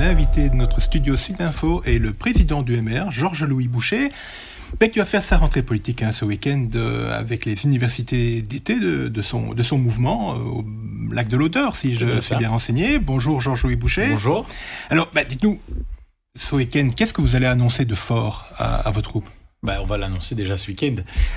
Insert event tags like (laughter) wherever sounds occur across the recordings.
l'invité de notre studio Sud Info est le président du MR, Georges-Louis Boucher. qui va faire sa rentrée politique hein, ce week-end euh, avec les universités d'été de, son, de son mouvement euh, au lac de l'Auteur, si je suis bien renseigné. Bonjour Georges-Louis Boucher. Bonjour. Alors, bah, dites-nous, ce week-end, qu'est-ce que vous allez annoncer de fort à, à votre groupe bah, on va l'annoncer déjà ce week-end.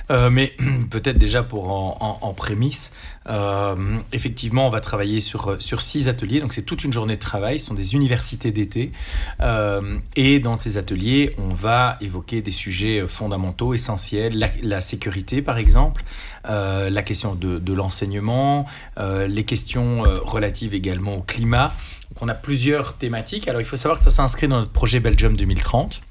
Euh, mais (clears throat) peut-être déjà pour en, en, prémisse, euh, effectivement, on va travailler sur, sur six ateliers. Donc, c'est toute une journée de travail. Ce sont des universités d'été. Euh, et dans ces ateliers, on va évoquer des sujets fondamentaux, essentiels. La, la sécurité, par exemple. Euh, la question de, de l'enseignement. Euh, les questions euh, relatives également au climat. Donc, on a plusieurs thématiques. Alors, il faut savoir que ça s'inscrit dans notre projet Belgium 2030.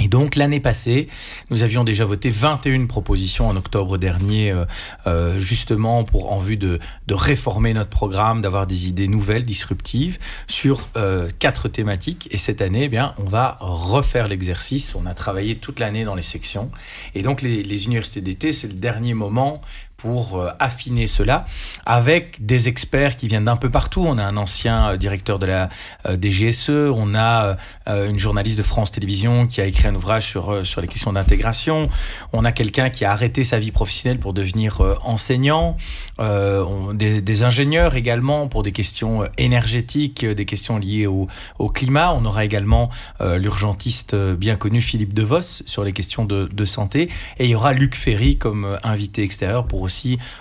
Et donc l'année passée, nous avions déjà voté 21 propositions en octobre dernier, euh, euh, justement pour en vue de, de réformer notre programme, d'avoir des idées nouvelles, disruptives, sur euh, quatre thématiques. Et cette année, eh bien, on va refaire l'exercice. On a travaillé toute l'année dans les sections. Et donc les, les universités d'été, c'est le dernier moment pour euh, affiner cela avec des experts qui viennent d'un peu partout. On a un ancien euh, directeur de la euh, DGSE, on a une journaliste de France Télévisions qui a écrit un ouvrage sur, sur les questions d'intégration, on a quelqu'un qui a arrêté sa vie professionnelle pour devenir enseignant, des, ingénieurs également pour des questions énergétiques, des questions liées au, au climat. On aura également l'urgentiste bien connu Philippe Devos sur les questions de, de santé et il y aura Luc Ferry comme invité extérieur pour aussi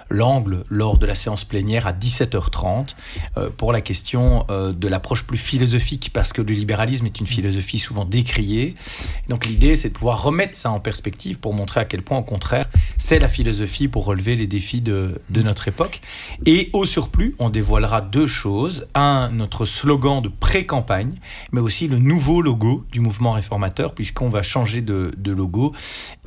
l'angle lors de la séance plénière à 17h30 euh, pour la question euh, de l'approche plus philosophique parce que le libéralisme est une philosophie souvent décriée. Donc l'idée c'est de pouvoir remettre ça en perspective pour montrer à quel point au contraire c'est la philosophie pour relever les défis de, notre époque. Et au surplus, on dévoilera deux choses. Un, notre slogan de pré-campagne, mais aussi le nouveau logo du mouvement réformateur puisqu'on va changer de, de logo.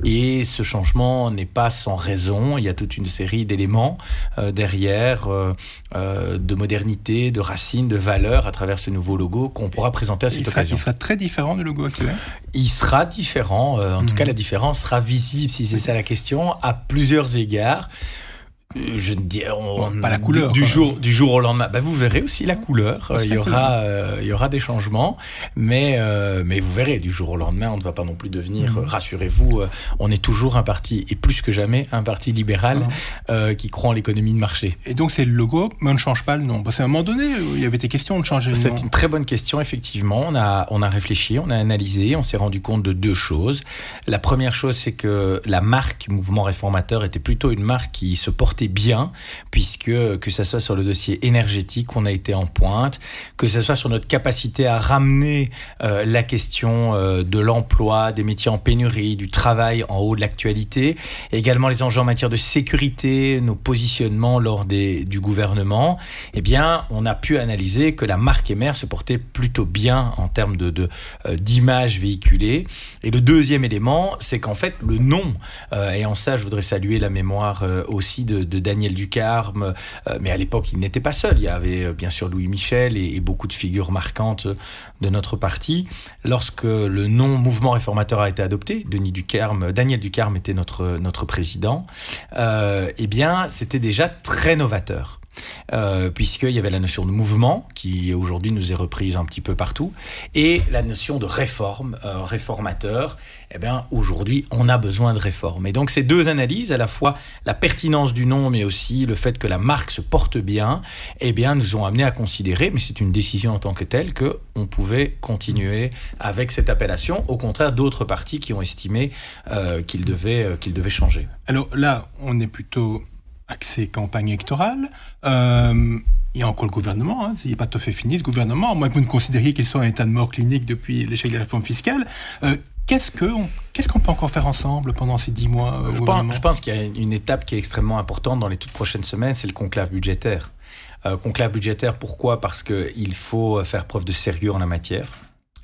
Et ce changement n'est pas sans raison. Il y a toute une série d'éléments euh, derrière, euh, euh, de modernité, de racines, de valeurs à travers ce nouveau logo qu'on pourra présenter à cette il sera, occasion. Il sera très différent du logo actuel? Il sera différent, en mmh. tout cas la différence sera visible, si c'est ça la question, à plusieurs égards. Euh, je ne dis on, pas la couleur du, jour du jour au lendemain. Bah, vous verrez aussi la couleur. Il y aura euh, il y aura des changements. Mais euh, mais vous verrez du jour au lendemain on ne va pas non plus devenir mmh. rassurez-vous euh, on est toujours un parti et plus que jamais un parti libéral mmh. qui croit en l'économie de marché. Et donc c'est le logo mais on ne change pas le nom. Parce qu'à un moment donné il y avait des questions de changer le c'est une très bonne question effectivement. On a on a réfléchi on a analysé on s'est rendu compte de deux choses. La première chose c'est que la marque mouvement réformateur était plutôt une marque qui se portait bien, puisque que ce soit sur le dossier énergétique, on a été en pointe, que ce soit sur notre capacité à ramener euh, la question euh, de l'emploi, des métiers en pénurie, du travail en haut de l'actualité, également les enjeux en matière de sécurité, nos positionnements lors des, du gouvernement, eh bien, on a pu analyser que la marque Emer se portait plutôt bien en termes de, de euh, d'image véhiculée. Et le deuxième élément, c'est qu'en fait, le nom, et en ça, je voudrais saluer la mémoire aussi de Daniel Ducarme, euh, mais à l'époque, il n'était pas seul. Il y avait euh, bien sûr Louis Michel et, beaucoup de figures marquantes de notre parti. Lorsque le nom Mouvement réformateur a été adopté, Denis Ducarme, Daniel Ducarme était notre, notre président, euh, eh bien, c'était déjà très novateur euh, puisqu'il y avait la notion de mouvement, qui aujourd'hui nous est reprise un petit peu partout, et la notion de réforme, euh, réformateur. Eh bien, aujourd'hui, on a besoin de réforme. Et donc, ces deux analyses, à la fois la pertinence du nom, mais aussi le fait que la marque se porte bien, eh bien, nous ont amené à considérer, mais c'est une décision en tant que telle, que on pouvait continuer avec cette appellation. Au contraire, d'autres partis qui ont estimé euh, qu'il devait, qu'il devait changer. Alors là, on est plutôt accès campagne électorale. Euh, il y a encore le gouvernement, hein, il n'est pas tout à fait fini ce gouvernement, à moins que vous ne considériez qu'il soit en état de mort clinique depuis l'échec de la réforme fiscale. Euh, Qu'est-ce qu'on peut encore faire ensemble pendant ces dix mois euh, je, pense, je pense qu'il y a une étape qui est extrêmement importante dans les toutes prochaines semaines, c'est le conclave budgétaire. Euh, conclave budgétaire, pourquoi? Parce qu'il faut faire preuve de sérieux en la matière.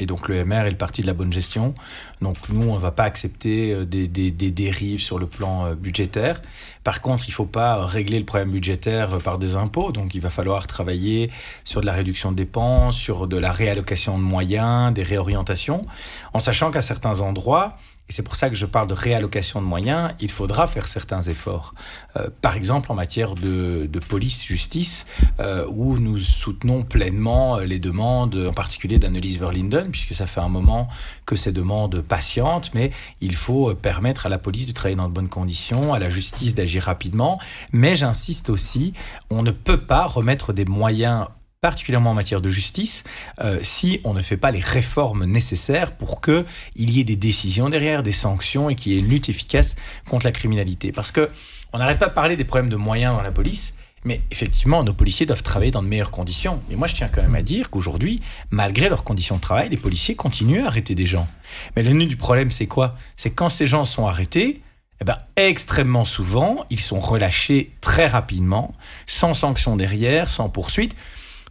Et donc le MR est le parti de la bonne gestion. Donc nous, on ne va pas accepter euh, des, dérives sur le plan euh, budgétaire. Par contre, il ne faut pas régler le problème budgétaire euh, par des impôts. Donc il va falloir travailler sur de la réduction de dépenses, sur de la réallocation de moyens, des réorientations, en sachant qu'à certains endroits, et c'est pour ça que je parle de réallocation de moyens, il faudra faire certains efforts. Euh, par exemple, en matière de, police-justice, euh, où nous soutenons pleinement les demandes, en particulier d'Annelise Verlinden, puisque ça fait un moment que ces demandes patientent, mais il faut permettre à la police de travailler dans de bonnes conditions, à la justice d'agir rapidement. Mais j'insiste aussi, on ne peut pas remettre des moyens particulièrement en matière de justice, euh, si on ne fait pas les réformes nécessaires pour qu'il y ait des décisions derrière, des sanctions et qu'il y ait une lutte efficace contre la criminalité. Parce que on n'arrête pas de parler des problèmes de moyens dans la police, mais effectivement, nos policiers doivent travailler dans de meilleures conditions. Et moi, je tiens quand même à dire qu'aujourd'hui, malgré leurs conditions de travail, les policiers continuent à arrêter des gens. Mais le nœud du problème, c'est quoi? C'est quand ces gens sont arrêtés, eh ben, extrêmement souvent, ils sont relâchés très rapidement, sans sanction derrière, sans poursuite.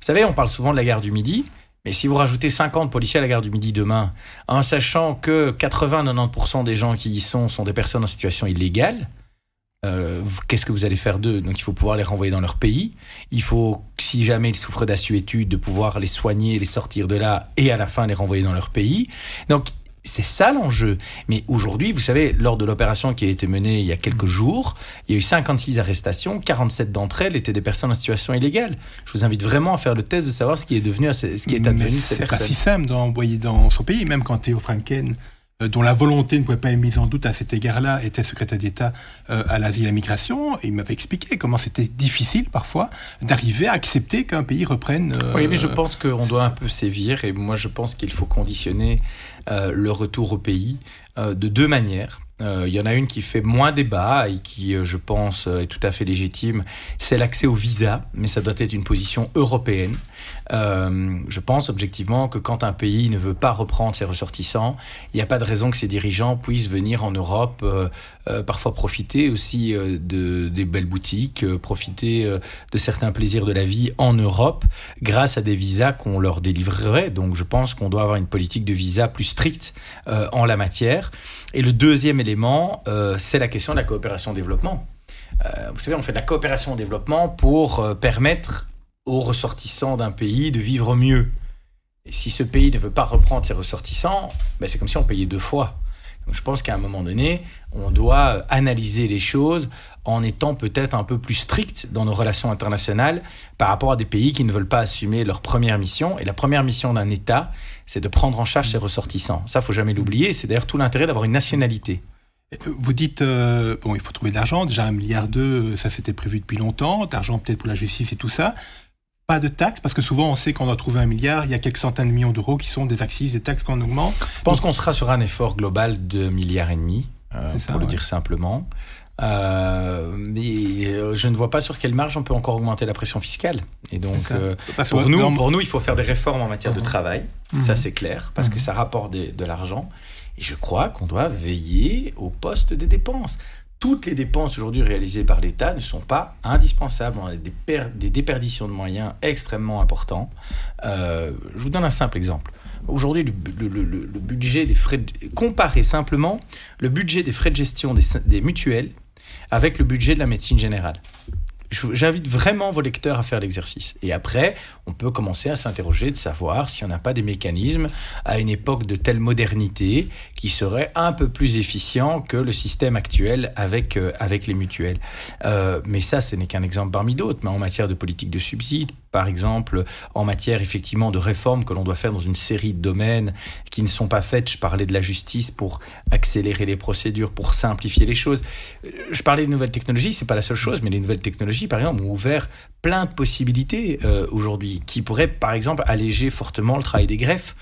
Vous savez, on parle souvent de la gare du Midi, mais si vous rajoutez 50 policiers à la gare du Midi demain, en sachant que 80-90% des gens qui y sont sont des personnes en situation illégale, euh, qu'est-ce que vous allez faire d'eux? Donc il faut pouvoir les renvoyer dans leur pays. Il faut, si jamais ils souffrent d'assuétude, de pouvoir les soigner, les sortir de là et à la fin les renvoyer dans leur pays. Donc c'est ça l'enjeu. Mais aujourd'hui, vous savez, lors de l'opération qui a été menée il y a quelques jours, il y a eu 56 arrestations, 47 d'entre elles étaient des personnes en situation illégale. Je vous invite vraiment à faire le test de savoir ce qui est devenu, ce qui est advenu de ces personnes. C'est pas si simple d'envoyer dans son pays, même quand Théo Franken dont la volonté ne pouvait pas être mise en doute à cet égard-là, était secrétaire d'État euh, à l'asile et à la migration. Et il m'avait expliqué comment c'était difficile parfois d'arriver à accepter qu'un pays reprenne. Euh, oui, mais je pense qu'on doit un peu sévir. Et moi, je pense qu'il faut conditionner le retour au pays de deux manières. Euh, il y en a une qui fait moins débat et qui, euh, je pense, euh, est tout à fait légitime. C'est l'accès au visa, mais ça doit être une position européenne. Je pense objectivement que quand un pays ne veut pas reprendre ses ressortissants, il n'y a pas de raison que ses dirigeants puissent venir en Europe, parfois profiter aussi de, des belles boutiques, profiter de certains plaisirs de la vie en Europe grâce à des visas qu'on leur délivrerait. Donc je pense qu'on doit avoir une politique de visa plus stricte en la matière. Et le deuxième élément, euh, c'est la question de la coopération développement. Euh, vous savez, on fait de la coopération au développement pour euh, permettre aux ressortissants d'un pays de vivre mieux. Et si ce pays ne veut pas reprendre ses ressortissants, ben c'est comme si on payait deux fois. Donc je pense qu'à un moment donné, on doit analyser les choses en étant peut-être un peu plus strict dans nos relations internationales par rapport à des pays qui ne veulent pas assumer leur première mission. Et la première mission d'un État, c'est de prendre en charge ses ressortissants. Ça, faut jamais l'oublier. C'est d'ailleurs tout l'intérêt d'avoir une nationalité. Vous dites, euh, bon, il faut trouver de l'argent. Déjà, un milliard d'euros, ça c'était prévu depuis longtemps. D'argent peut-être pour la justice et tout ça. Pas de taxes, parce que souvent on sait qu'on doit trouver un milliard, il y a quelques centaines de millions d'euros qui sont des taxes, des taxes qu'on augmente. Je pense qu'on sera sur un effort global de milliards et demi, euh, pour le dire simplement. Euh, mais euh, je ne vois pas sur quelle marge on peut encore augmenter la pression fiscale. Et donc, euh, pour, nous, pour nous, il faut faire des réformes en matière de uh-huh. travail. Uh-huh. Ça, c'est clair, parce que uh-huh. ça rapporte de l'argent. Et je crois qu'on doit veiller au poste des dépenses. Toutes les dépenses aujourd'hui réalisées par l'État ne sont pas indispensables. On a des, déperditions de moyens extrêmement importants. je vous donne un simple exemple. Aujourd'hui, le, budget des frais, de, comparez simplement le budget des frais de gestion des mutuelles avec le budget de la médecine générale. J'invite vraiment vos lecteurs à faire l'exercice. Et après, on peut commencer à s'interroger de savoir si on n'a pas des mécanismes à une époque de telle modernité qui seraient un peu plus efficients que le système actuel avec, euh, avec les mutuelles. Euh, mais ça, ce n'est qu'un exemple parmi d'autres. Mais en matière de politique de subsides, par exemple, en matière effectivement de réformes que l'on doit faire dans une série de domaines qui ne sont pas faites. Je parlais de la justice pour accélérer les procédures, pour simplifier les choses. Euh, je parlais de nouvelles technologies, c'est pas la seule chose, mais les nouvelles technologies, par exemple, ont ouvert plein de possibilités euh, aujourd'hui qui pourraient, par exemple, alléger fortement le travail des greffes,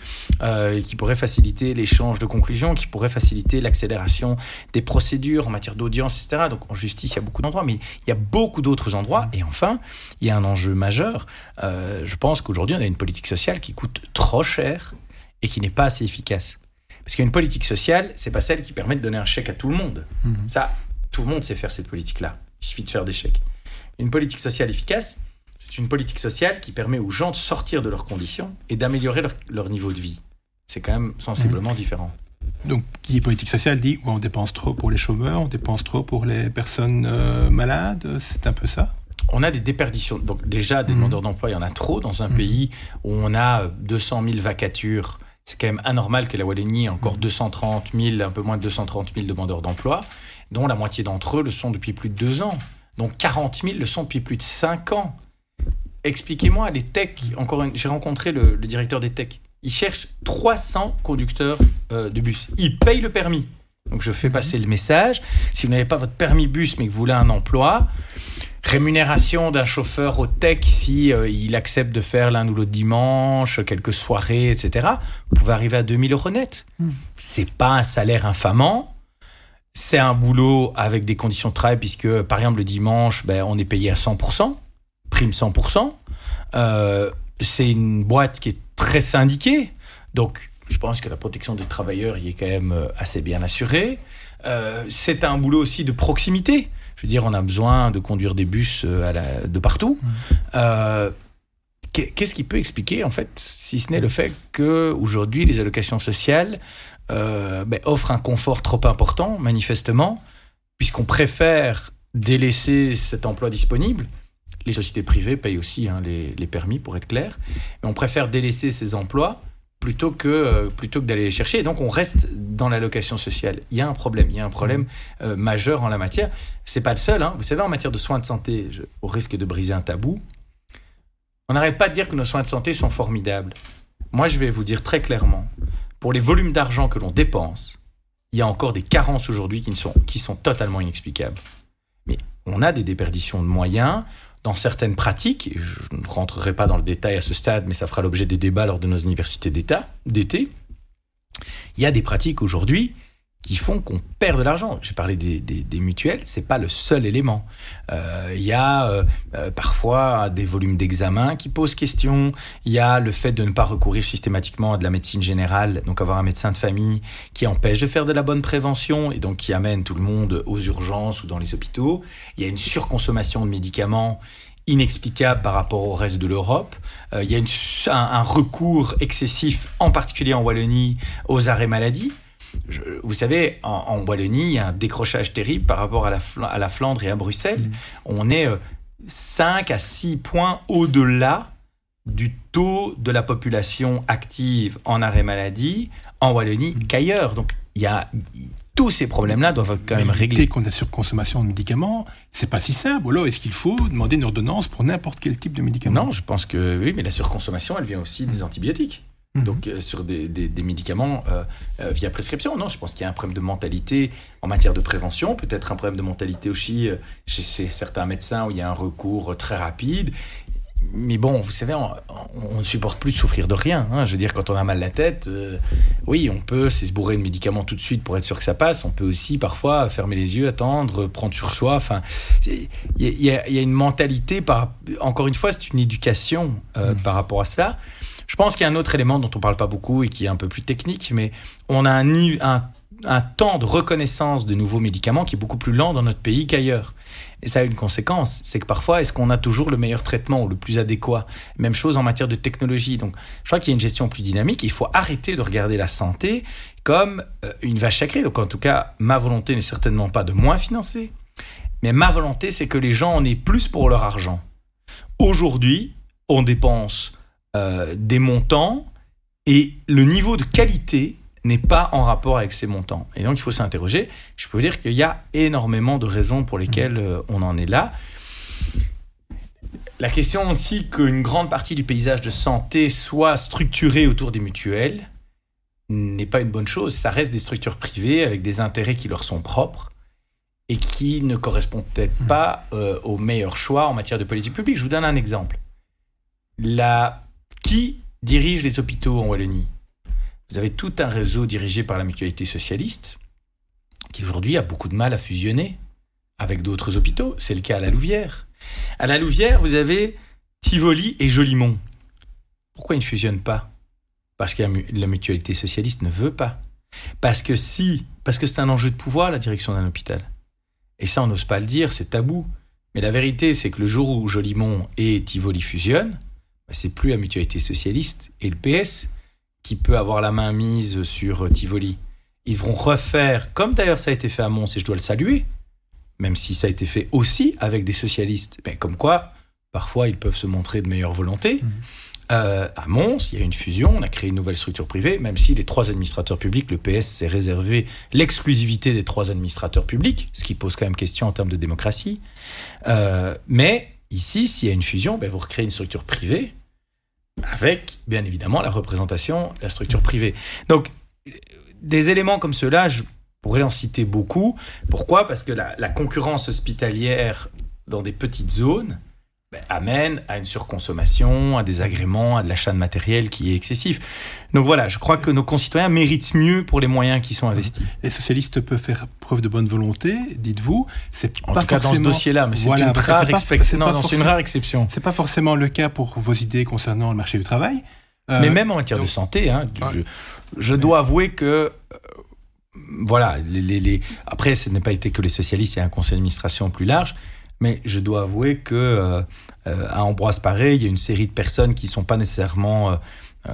euh, qui pourraient faciliter l'échange de conclusions, qui pourraient faciliter l'accélération des procédures en matière d'audience, etc. Donc en justice, il y a beaucoup d'endroits, mais il y a beaucoup d'autres endroits. Et enfin, il y a un enjeu majeur. Euh, je pense qu'aujourd'hui, on a une politique sociale qui coûte trop cher et qui n'est pas assez efficace. Parce qu'une politique sociale, c'est pas celle qui permet de donner un chèque à tout le monde. Mmh. Ça, tout le monde sait faire cette politique-là. Il suffit de faire des chèques. Une politique sociale efficace, c'est une politique sociale qui permet aux gens de sortir de leurs conditions et d'améliorer leur, niveau de vie. C'est quand même sensiblement mmh. différent. Donc, qui est politique sociale dit on dépense trop pour les chômeurs, on dépense trop pour les personnes euh, malades, c'est un peu ça? On a des déperditions. Donc déjà, des mmh. demandeurs d'emploi, il y en a trop dans un mmh. pays où on a 200 000 vacatures c'est quand même anormal que la Wallonie ait encore 230 000, un peu moins de 230 000 demandeurs d'emploi, dont la moitié d'entre eux le sont depuis plus de deux ans. Donc 40 000 le sont depuis plus de cinq ans. Expliquez-moi, les techs, encore j'ai rencontré le, directeur des techs, il cherche 300 conducteurs euh, de bus. Il paye le permis. Donc je fais passer le message. Si vous n'avez pas votre permis bus mais que vous voulez un emploi, rémunération d'un chauffeur au tech si euh, il accepte de faire l'un ou l'autre dimanche, quelques soirées, etc. Vous pouvez arriver à 2000 euros net. Hmm. C'est pas un salaire infamant. C'est un boulot avec des conditions de travail puisque par exemple le dimanche, ben, on est payé à 100%, prime 100%. Euh, c'est une boîte qui est très syndiquée. Donc je pense que la protection des travailleurs y est quand même euh, assez bien assurée. c'est un boulot aussi de proximité. Je veux dire, on a besoin de conduire des bus euh, de partout. Mmh. Euh, qu'est-ce qui peut expliquer, en fait, si ce n'est le fait qu'aujourd'hui, les allocations sociales euh, ben, offrent un confort trop important, manifestement, puisqu'on préfère délaisser cet emploi disponible. Les sociétés privées payent aussi hein, les, permis, pour être clair. Mais on préfère délaisser ces emplois plutôt que, euh, que d'aller les chercher. Et donc, on reste dans la location sociale. Il y a un problème, il y a un problème euh, majeur en la matière. C'est pas le seul. Hein. Vous savez, en matière de soins de santé, au risque de briser un tabou, on n'arrête pas de dire que nos soins de santé sont formidables. Moi, je vais vous dire très clairement, pour les volumes d'argent que l'on dépense, il y a encore des carences aujourd'hui qui, sont, totalement inexplicables. Mais on a des déperditions de moyens, dans certaines pratiques, je ne rentrerai pas dans le détail à ce stade, mais ça fera l'objet des débats lors de nos universités d'été, il y a des pratiques aujourd'hui qui font qu'on perd de l'argent. J'ai parlé des, mutuelles, c'est pas le seul élément. Euh, il y a euh, euh, parfois des volumes d'examen qui posent question. Il y a le fait de ne pas recourir systématiquement à de la médecine générale, donc avoir un médecin de famille qui empêche de faire de la bonne prévention et donc qui amène tout le monde aux urgences ou dans les hôpitaux. Il y a une surconsommation de médicaments inexplicable par rapport au reste de l'Europe. il y a un recours excessif, en particulier en Wallonie, aux arrêts maladie vous savez, en, Wallonie, il y a un décrochage terrible par rapport à la, à la Flandre et à Bruxelles. Mm. On est 5 euh, à 6 points au-delà du taux de la population active en arrêt maladie en Wallonie mm. qu'ailleurs. Donc, il y a tous ces problèmes-là doivent quand même régler. contre la surconsommation de médicaments, c'est pas si simple. Alors, est-ce qu'il faut demander une ordonnance pour n'importe quel type de médicament? Non, je pense que oui, mais la surconsommation, elle vient aussi des antibiotiques. Mhm. Donc euh, sur des, médicaments euh, euh, via prescription. Non, je pense qu'il y a un problème de mentalité en matière de prévention, peut-être un problème de mentalité aussi chez, certains médecins où il y a un recours très rapide. Mais bon, vous savez, on, ne supporte plus de souffrir de rien. Hein. Je veux dire, quand on a mal la tête, oui, on peut se bourrer de médicaments tout de suite pour être sûr que ça passe. On peut aussi parfois fermer les yeux, attendre, prendre sur soi. Enfin, il y, a une mentalité, par, encore une fois, c'est une éducation mhm. par rapport à ça. Je pense qu'il y a un autre élément dont on parle pas beaucoup et qui est un peu plus technique, mais on a un, un, temps de reconnaissance de nouveaux médicaments qui est beaucoup plus lent dans notre pays qu'ailleurs. Et ça a une conséquence, c'est que parfois, est-ce qu'on a toujours le meilleur traitement ou le plus adéquat? Même chose en matière de technologie. Donc, je crois qu'il y a une gestion plus dynamique. Il faut arrêter de regarder la santé comme euh, une vache sacrée. Donc, en tout cas, ma volonté n'est certainement pas de moins financer, mais ma volonté, c'est que les gens en aient plus pour leur argent. Aujourd'hui, on dépense euh, des montants et le niveau de qualité n'est pas en rapport avec ces montants. Et donc il faut s'interroger. Je peux vous dire qu'il y a énormément de raisons pour lesquelles euh, on en est là. La question aussi qu'une grande partie du paysage de santé soit structurée autour des mutuelles n'est pas une bonne chose. Ça reste des structures privées avec des intérêts qui leur sont propres et qui ne correspondent peut-être mmh. pas euh, aux meilleurs choix en matière de politique publique. Je vous donne un exemple. La qui dirige les hôpitaux en Wallonie? Vous avez tout un réseau dirigé par la mutualité socialiste qui aujourd'hui a beaucoup de mal à fusionner avec d'autres hôpitaux. C'est le cas à la Louvière. À la Louvière, vous avez Tivoli et Jolimont. Pourquoi ils ne fusionnent pas? Parce que la mutualité socialiste ne veut pas. Parce que si, parce que c'est un enjeu de pouvoir, la direction d'un hôpital. Et ça, on n'ose pas le dire, c'est tabou. Mais la vérité, c'est que le jour où Jolimont et Tivoli fusionnent, c'est plus la mutualité socialiste et le PS qui peut avoir la main mise sur euh, Tivoli. Ils vont refaire, comme d'ailleurs ça a été fait à Mons, et je dois le saluer, même si ça a été fait aussi avec des socialistes, mais comme quoi, parfois ils peuvent se montrer de meilleure volonté. Mmh. euh, à Mons, il y a une fusion, on a créé une nouvelle structure privée, même si les trois administrateurs publics, le PS s'est réservé l'exclusivité des trois administrateurs publics, ce qui pose quand même question en termes de démocratie. Euh, mais ici, s'il y a une fusion, ben, vous recréez une structure privée avec, bien évidemment, la représentation la structure privée. Donc, des éléments comme ceux-là, je pourrais en citer beaucoup. Pourquoi? Parce que la, la concurrence hospitalière dans des petites zones, ben, amène à une surconsommation, à des agréments, à de l'achat de matériel qui est excessif. Donc voilà, je crois que nos concitoyens méritent mieux pour les moyens qui sont investis. Les socialistes peuvent faire preuve de bonne volonté, dites-vous. C'est en pas tout cas dans ce dossier-là, mais c'est une, rare une rare exception. C'est pas forcément le cas pour vos idées concernant le marché du travail. Euh, mais même en matière de santé, hein, je, je, dois avouer que euh, voilà, les, les, après, ce n'est pas été que les socialistes, il y a un conseil d'administration plus large. Mais je dois avouer que euh, euh, à Ambroise Paré, il y a une série de personnes qui sont pas nécessairement euh,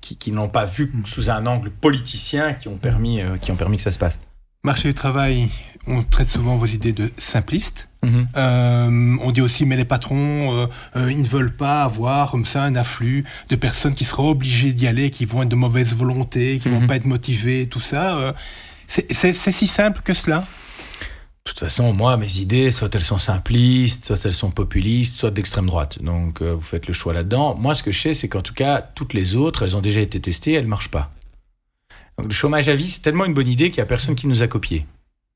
qui, n'ont pas vu sous un angle politicien qui ont permis, qui ont permis que ça se passe. Marché du travail, on traite souvent vos idées de simplistes. Mhm. on dit aussi, mais les patrons, ils ne veulent pas avoir comme ça un afflux de personnes qui seraient obligées d'y aller, qui vont être de mauvaise volonté, qui ne vont mhm. pas être motivées, tout ça. c'est si simple que cela? De toute façon, moi, mes idées, soit elles sont simplistes, soit elles sont populistes, soit d'extrême droite. Donc, euh, vous faites le choix là-dedans. Moi, ce que je sais, c'est qu'en tout cas, toutes les autres, elles ont déjà été testées, elles ne marchent pas. Le chômage à vie, c'est tellement une bonne idée qu'il n'y a personne qui nous a copié.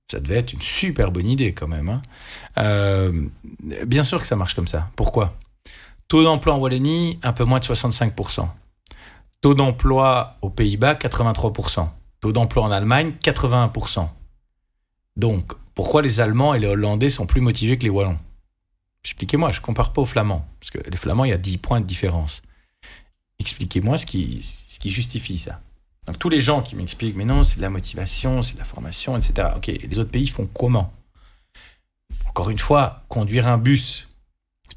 Ça devait être une super bonne idée quand même. Hein. Euh, bien sûr que ça marche comme ça. Pourquoi? Taux d'emploi en Wallonie, un peu moins de 65%. Taux d'emploi aux Pays-Bas, 83%. Taux d'emploi en Allemagne, 81%. Donc, pourquoi les Allemands et les Hollandais sont plus motivés que les Wallons? Expliquez-moi, je ne compare pas aux Flamands, parce que les Flamands, il y a 10 points de différence. Expliquez-moi ce qui, ce qui justifie ça. Donc tous les gens qui m'expliquent, mais non, c'est de la motivation, c'est de la formation, etc. Ok, les autres pays font comment? Encore une fois, conduire un bus,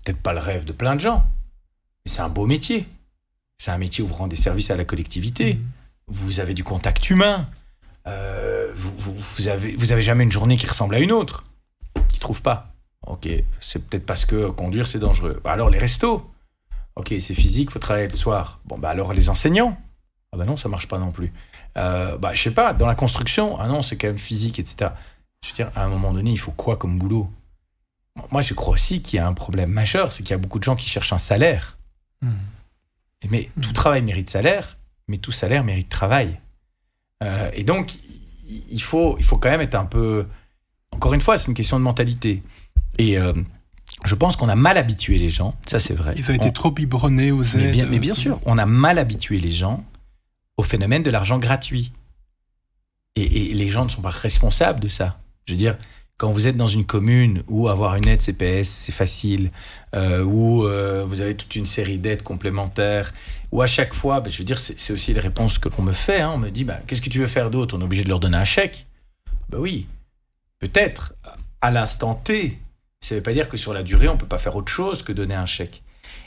peut-être pas le rêve de plein de gens, mais c'est un beau métier. C'est un métier où vous rendez des services à la collectivité. Mmh. Vous avez du contact humain. Euh, vous, vous, avez, vous avez jamais une journée qui ressemble à une autre, qui trouve pas. Ok, c'est peut-être parce que conduire c'est dangereux. Bah alors les restos. Ok, c'est physique, faut travailler le soir. Bon bah alors les enseignants. Ah bah non, ça marche pas non plus. Euh, bah je sais pas, dans la construction, ah non, c'est quand même physique, etc. Je veux dire, à un moment donné, il faut quoi comme boulot? Moi, je crois aussi qu'il y a un problème majeur, c'est qu'il y a beaucoup de gens qui cherchent un salaire. Hmm. Mais tout travail mérite salaire, mais tout salaire mérite travail. Euh, et donc, il faut, il faut quand même être un peu. Encore une fois, c'est une question de mentalité. Et euh, je pense qu'on a mal habitué les gens, ça c'est vrai. Ils ont été trop biberonnés aux aides. Mais bien, mais bien sûr, on a mal habitué les gens au phénomène de l'argent gratuit. Et, et, les gens ne sont pas responsables de ça. Je veux dire, quand vous êtes dans une commune où avoir une aide CPS, c'est facile, euh, où euh, vous avez toute une série d'aides complémentaires, où à chaque fois, ben, je veux dire, c'est aussi les réponses que l'on me fait. Hein. on me dit, ben, qu'est-ce que tu veux faire d'autre? On est obligé de leur donner un chèque. Ben oui, peut-être, à l'instant T. Ça ne veut pas dire que sur la durée, on ne peut pas faire autre chose que donner un chèque.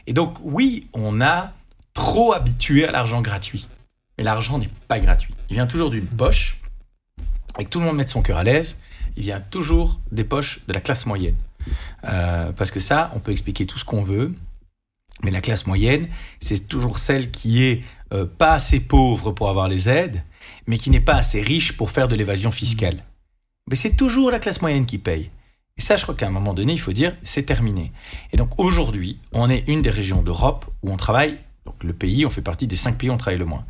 Et donc, oui, on a trop habitué à l'argent gratuit. Mais l'argent n'est pas gratuit. Il vient toujours d'une poche, et que tout le monde mette son cœur à l'aise il vient toujours des poches de la classe moyenne. Euh, parce que ça, on peut expliquer tout ce qu'on veut, mais la classe moyenne, c'est toujours celle qui est euh, pas assez pauvre pour avoir les aides, mais qui n'est pas assez riche pour faire de l'évasion fiscale. Mais c'est toujours la classe moyenne qui paye. Et ça, je crois qu'à un moment donné, il faut dire, c'est terminé. Et donc aujourd'hui, on est une des régions d'Europe où on travaille, donc le pays, on fait partie des cinq pays où on travaille le moins.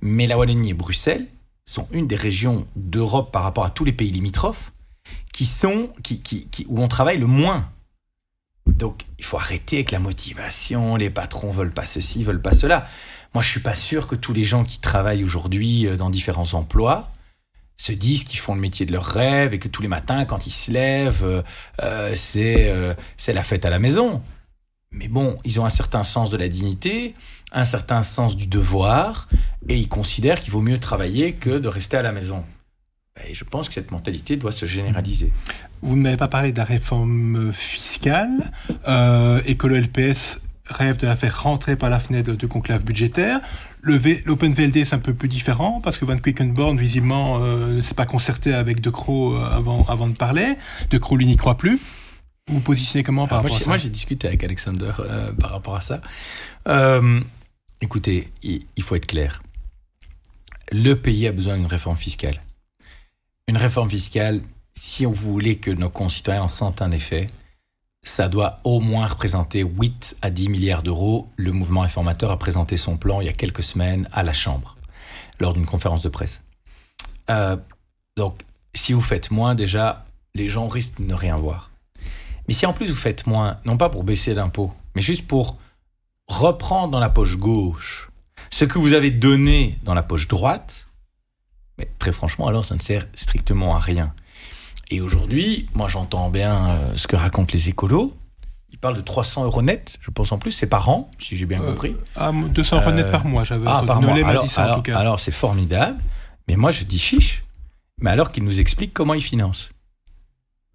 Mais la Wallonie et Bruxelles sont une des régions d'Europe par rapport à tous les pays limitrophes qui sont, qui, qui, où on travaille le moins. Donc, il faut arrêter avec la motivation. Les patrons veulent pas ceci, veulent pas cela. Moi, je suis pas sûr que tous les gens qui travaillent aujourd'hui euh, dans différents emplois se disent qu'ils font le métier de leur rêve et que tous les matins, quand ils se lèvent, euh, euh, c'est la fête à la maison. Mais bon, ils ont un certain sens de la dignité, un certain sens du devoir, et ils considèrent qu'il vaut mieux travailler que de rester à la maison. Et je pense que cette mentalité doit se généraliser. Vous ne m'avez pas parlé de la réforme fiscale euh, et que le LPS rêve de la faire rentrer par la fenêtre de conclave budgétaire. L'Open VLD, c'est un peu plus différent parce que Van Quickenborn, visiblement, euh, ne s'est pas concerté avec De Croo euh, avant, avant de parler. De Croo, lui, n'y croit plus. Vous vous positionnez comment par rapport moi, à ça Moi, j'ai discuté avec Alexander par rapport à ça. Écoutez, il faut être clair. Le pays a besoin d'une réforme fiscale. Une réforme fiscale, si vous voulez que nos concitoyens en sentent un effet, ça doit au moins représenter 8 à 10 milliards d'euros. Le mouvement réformateur a présenté son plan il y a quelques semaines à la Chambre, lors d'une conférence de presse. Euh, donc, si vous faites moins, déjà, les gens risquent de ne rien voir. Mais si en plus vous faites moins, non pas pour baisser l'impôt, mais juste pour reprendre dans la poche gauche ce que vous avez donné dans la poche droite, mais très franchement, alors ça ne sert strictement à rien. Et aujourd'hui, moi j'entends bien euh, ce que racontent les écolos. Ils parlent de 300 euros net, je pense en plus, c'est par an, si j'ai bien euh, compris. Ah, 200 euros net par mois, j'avais ah, par mois. Alors, cas. alors c'est formidable, mais moi je dis chiche. Mais alors qu'ils nous expliquent comment ils financent.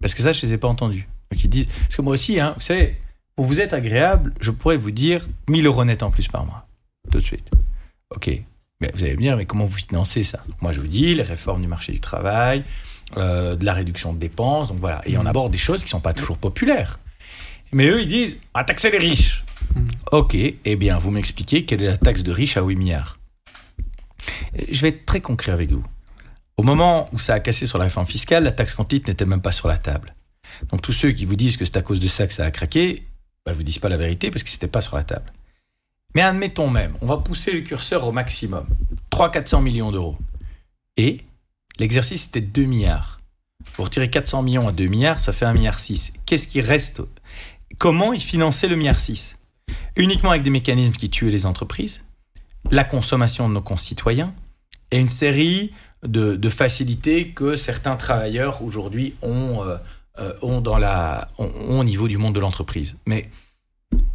Parce que ça, je ne les ai pas entendus. Donc ils disent, parce que moi aussi, hein, vous savez, pour vous être agréable, je pourrais vous dire 1000 euros net en plus par mois. Tout de suite. OK. Mais vous allez me dire, mais comment vous financez ça? Donc Moi, je vous dis, les réformes du marché du travail, euh, de la réduction de dépenses. Donc voilà. Et on mmh. aborde des choses qui ne sont pas toujours populaires. Mais eux, ils disent à taxer les riches. Mmh. Ok, eh bien, vous m'expliquez quelle est la taxe de riches à 8 milliards. Je vais être très concret avec vous. Au moment où ça a cassé sur la réforme fiscale, la taxe quantite n'était même pas sur la table. Donc tous ceux qui vous disent que c'est à cause de ça que ça a craqué, bah, vous disent pas la vérité parce que c'était pas sur la table. Mais admettons même, on va pousser le curseur au maximum. 300-400 millions d'euros. Et L'exercice était 2 milliards. Pour retirer 400 millions à 2 milliards, ça fait 1 milliard 6. Qu'est-ce qui reste? Comment ils finançaient le milliard 6 Uniquement avec des mécanismes qui tuaient les entreprises, la consommation de nos concitoyens et une série de, facilités que certains travailleurs aujourd'hui ont, euh, euh, ont, ont, au niveau du monde de l'entreprise. Mais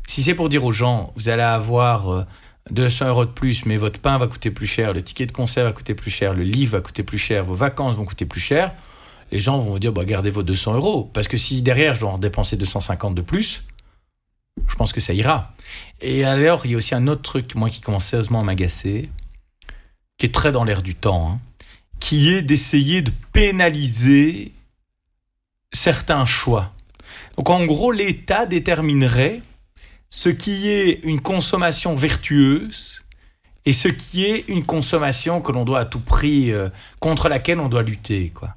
si c'est pour dire aux gens, vous allez avoir... Euh, 200 euros de plus, mais votre pain va coûter plus cher, le ticket de concert va coûter plus cher, le livre va coûter plus cher, vos vacances vont coûter plus cher, les gens vont vous dire, bah, gardez vos 200 euros. Parce que si derrière, je dois en dépenser 250 de plus, je pense que ça ira. Et alors, il y a aussi un autre truc, moi, qui commence sérieusement à m'agacer, qui est très dans l'air du temps, hein, qui est d'essayer de pénaliser certains choix. Donc, en gros, l'État déterminerait ce qui est une consommation vertueuse et ce qui est une consommation que l'on doit à tout prix, euh, contre laquelle on doit lutter. Quoi.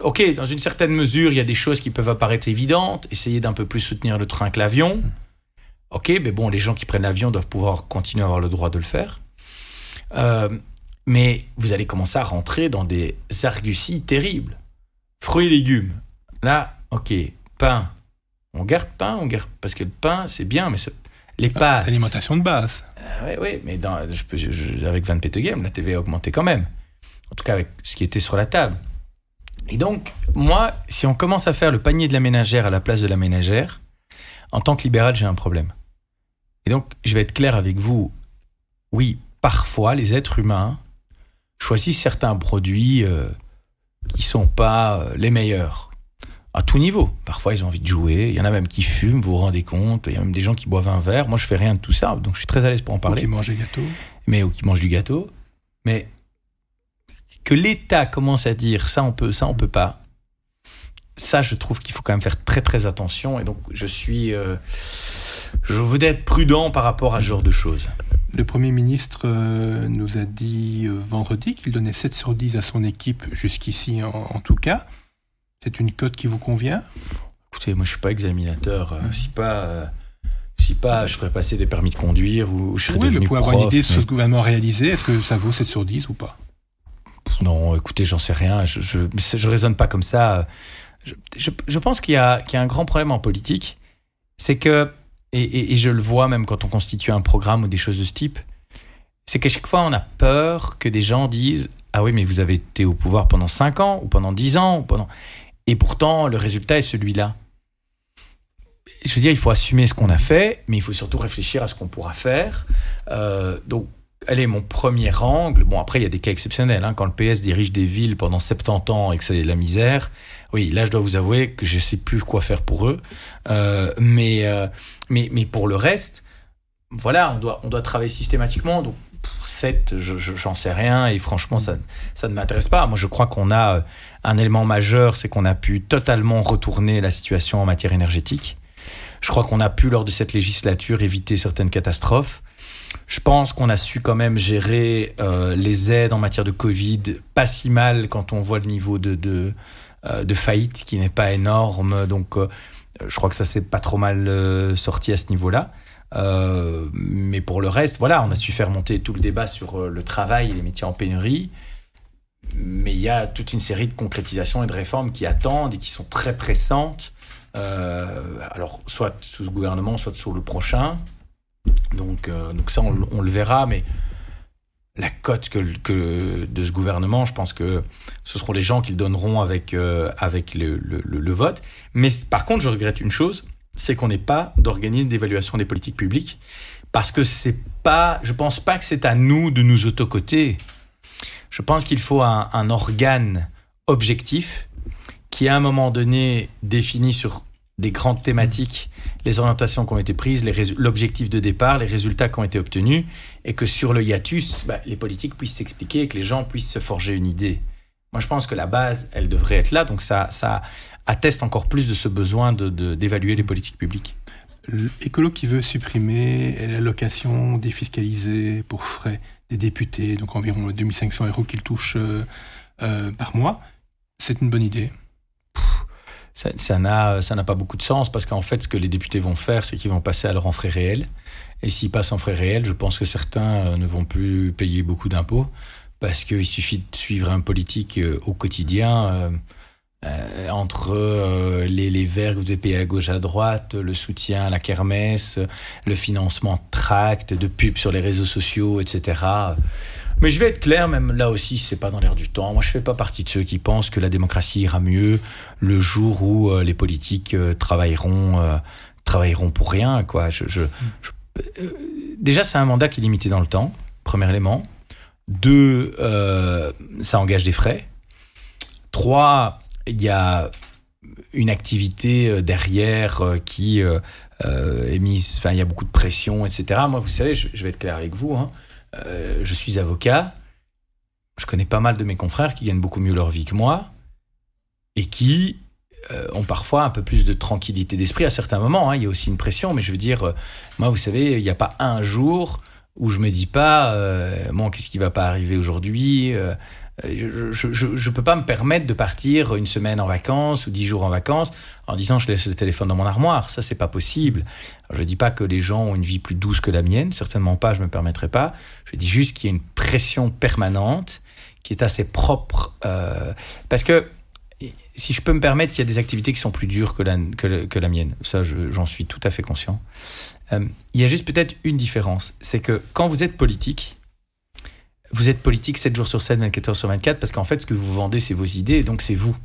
Ok, dans une certaine mesure, il y a des choses qui peuvent apparaître évidentes, essayer d'un peu plus soutenir le train que l'avion. Ok, mais bon, les gens qui prennent l'avion doivent pouvoir continuer à avoir le droit de le faire. Euh, mais vous allez commencer à rentrer dans des arguties terribles. Fruits et légumes. Là, ok, pain, on garde pain, on garde parce que le pain c'est bien, mais les ah, pâtes. c'est l'alimentation de base. oui, euh, oui, mais dans, avec Van Petegem, la TVA a augmenté quand même. En tout cas, avec ce qui était sur la table. Et donc, moi, si on commence à faire le panier de la ménagère à la place de la ménagère, en tant que libéral, j'ai un problème. Et donc, je vais être clair avec vous. Oui, parfois, les êtres humains choisissent certains produits euh, qui sont pas euh, les meilleurs à tout niveau. Parfois, ils ont envie de jouer. Il y en a même qui fument, vous vous rendez compte. Il y a même des gens qui boivent un verre. Moi, je fais rien de tout ça, donc je suis très à l'aise pour en parler. Ou qui mangent des gâteaux. Mais ou qui mangent du gâteau. Mais que l'État commence à dire ça on peut, ça on peut pas. Ça, je trouve qu'il faut quand même faire très très attention. Et donc, je suis, euh, je veux être prudent par rapport à ce genre de choses. Le Premier ministre euh, nous a dit euh, vendredi qu'il donnait 7 sur 10 à son équipe, jusqu'ici en tout cas. C'est une cote qui vous convient? Écoutez, moi je suis pas examinateur. Euh, si pas, euh, si pas, je ferais passer des permis de conduire ou je serais oui, devenu pour avoir une idée de ce que le gouvernement a réalisé, est-ce que ça vaut 7 sur 10 ou pas? Non, écoutez, j'en sais rien. Je, je, raisonne pas comme ça. Je, je pense qu'il y, y, a un grand problème en politique, c'est que, et, et, je le vois même quand on constitue un programme ou des choses de ce type, c'est qu'à chaque fois on a peur que des gens disent ah oui mais vous avez été au pouvoir pendant 5 ans ou pendant 10 ans ou pendant et pourtant, le résultat est celui-là. Je veux dire, il faut assumer ce qu'on a fait, mais il faut surtout réfléchir à ce qu'on pourra faire. Euh, donc, allez, mon premier angle, bon après il y a des cas exceptionnels, hein, quand le PS dirige des villes pendant 70 ans et que c'est la misère, oui, là je dois vous avouer que je ne sais plus quoi faire pour eux, euh, mais, euh, mais, mais pour le reste, voilà, on doit, on doit travailler systématiquement, donc 7, j'en sais rien et franchement, ça, ça ne m'intéresse pas. Moi, je crois qu'on a euh, un élément majeur, c'est qu'on a pu totalement retourner la situation en matière énergétique. Je crois qu'on a pu, lors de cette législature, éviter certaines catastrophes. Je pense qu'on a su quand même gérer euh, les aides en matière de Covid pas si mal quand on voit le niveau de, de, euh, faillite qui n'est pas énorme. Donc, je crois que ça s'est pas trop mal sorti à ce niveau-là. Mais pour le reste, voilà, on a su faire monter tout le débat sur le travail et les métiers en pénurie. Mais il y a toute une série de concrétisations et de réformes qui attendent et qui sont très pressantes. alors, soit sous ce gouvernement, soit sous le prochain. Donc, euh, donc ça, on, le verra, mais la cote que, de ce gouvernement, je pense que ce seront les gens qui le donneront avec, euh, avec le, vote. Mais par contre, je regrette une chose, c'est qu'on n'ait pas d'organisme d'évaluation des politiques publiques, parce que c'est pas, je pense pas que c'est à nous de nous autocoter. Je pense qu'il faut un, un organe objectif qui, à un moment donné, définit sur des grandes thématiques, les orientations qui ont été prises, l'objectif de départ, les résultats qui ont été obtenus, et que sur le hiatus, bah, les politiques puissent s'expliquer et que les gens puissent se forger une idée. Moi, je pense que la base, elle devrait être là, donc ça, ça atteste encore plus de ce besoin d'évaluer de, les politiques publiques. L'écolo qui veut supprimer l'allocation défiscalisée pour frais des députés, donc environ 2500 euros qu'il touche euh, euh, par mois, c'est une bonne idée ça n'a ça n'a pas beaucoup de sens parce qu'en fait, ce que les députés vont faire, c'est qu'ils vont passer alors en frais réels. Et s'ils passent en frais réels, je pense que certains euh, ne vont plus payer beaucoup d'impôts parce qu'il suffit de suivre un politique au quotidien. Euh, entre les, les verts que vous avez payés à gauche à droite, le soutien à la kermesse, le financement de tracts, de pubs sur les réseaux sociaux, etc. Mais je vais être clair, même là aussi, c'est pas dans l'air du temps. Moi, je fais pas partie de ceux qui pensent que la démocratie ira mieux le jour où euh, les politiques euh, travailleront, euh, travailleront pour rien, quoi. Déjà, c'est un mandat qui est limité dans le temps, premier élément. Deux, ça engage des frais. Trois, il y a une activité derrière qui est mise, enfin, il y a beaucoup de pression, etc. Moi, vous savez, je, vais être clair avec vous, hein, euh, je suis avocat, je connais pas mal de mes confrères qui gagnent beaucoup mieux leur vie que moi et qui euh, ont parfois un peu plus de tranquillité d'esprit à certains moments. Hein. Il y a aussi une pression, mais je veux dire, euh, moi, vous savez, il n'y a pas un jour où je me dis pas, bon, qu'est-ce qui va pas arriver aujourd'hui euh, je ne peux pas me permettre de partir une semaine en vacances ou dix jours en vacances en disant je laisse le téléphone dans mon armoire. Ça, c'est pas possible. je ne dis pas que les gens ont une vie plus douce que la mienne, certainement pas, je ne me permettrai pas. Je dis juste qu'il y a une pression permanente qui est assez propre. Euh, parce que, si je peux me permettre, il y a des activités qui sont plus dures que la, que, la mienne. Ça, j'en suis tout à fait conscient. Euh, il y a juste peut-être une différence. C'est que quand vous êtes politique, vous êtes politique 7 jours sur 7, 24 heures sur 24, parce qu'en fait, ce que vous vendez, c'est vos idées, et donc c'est vous.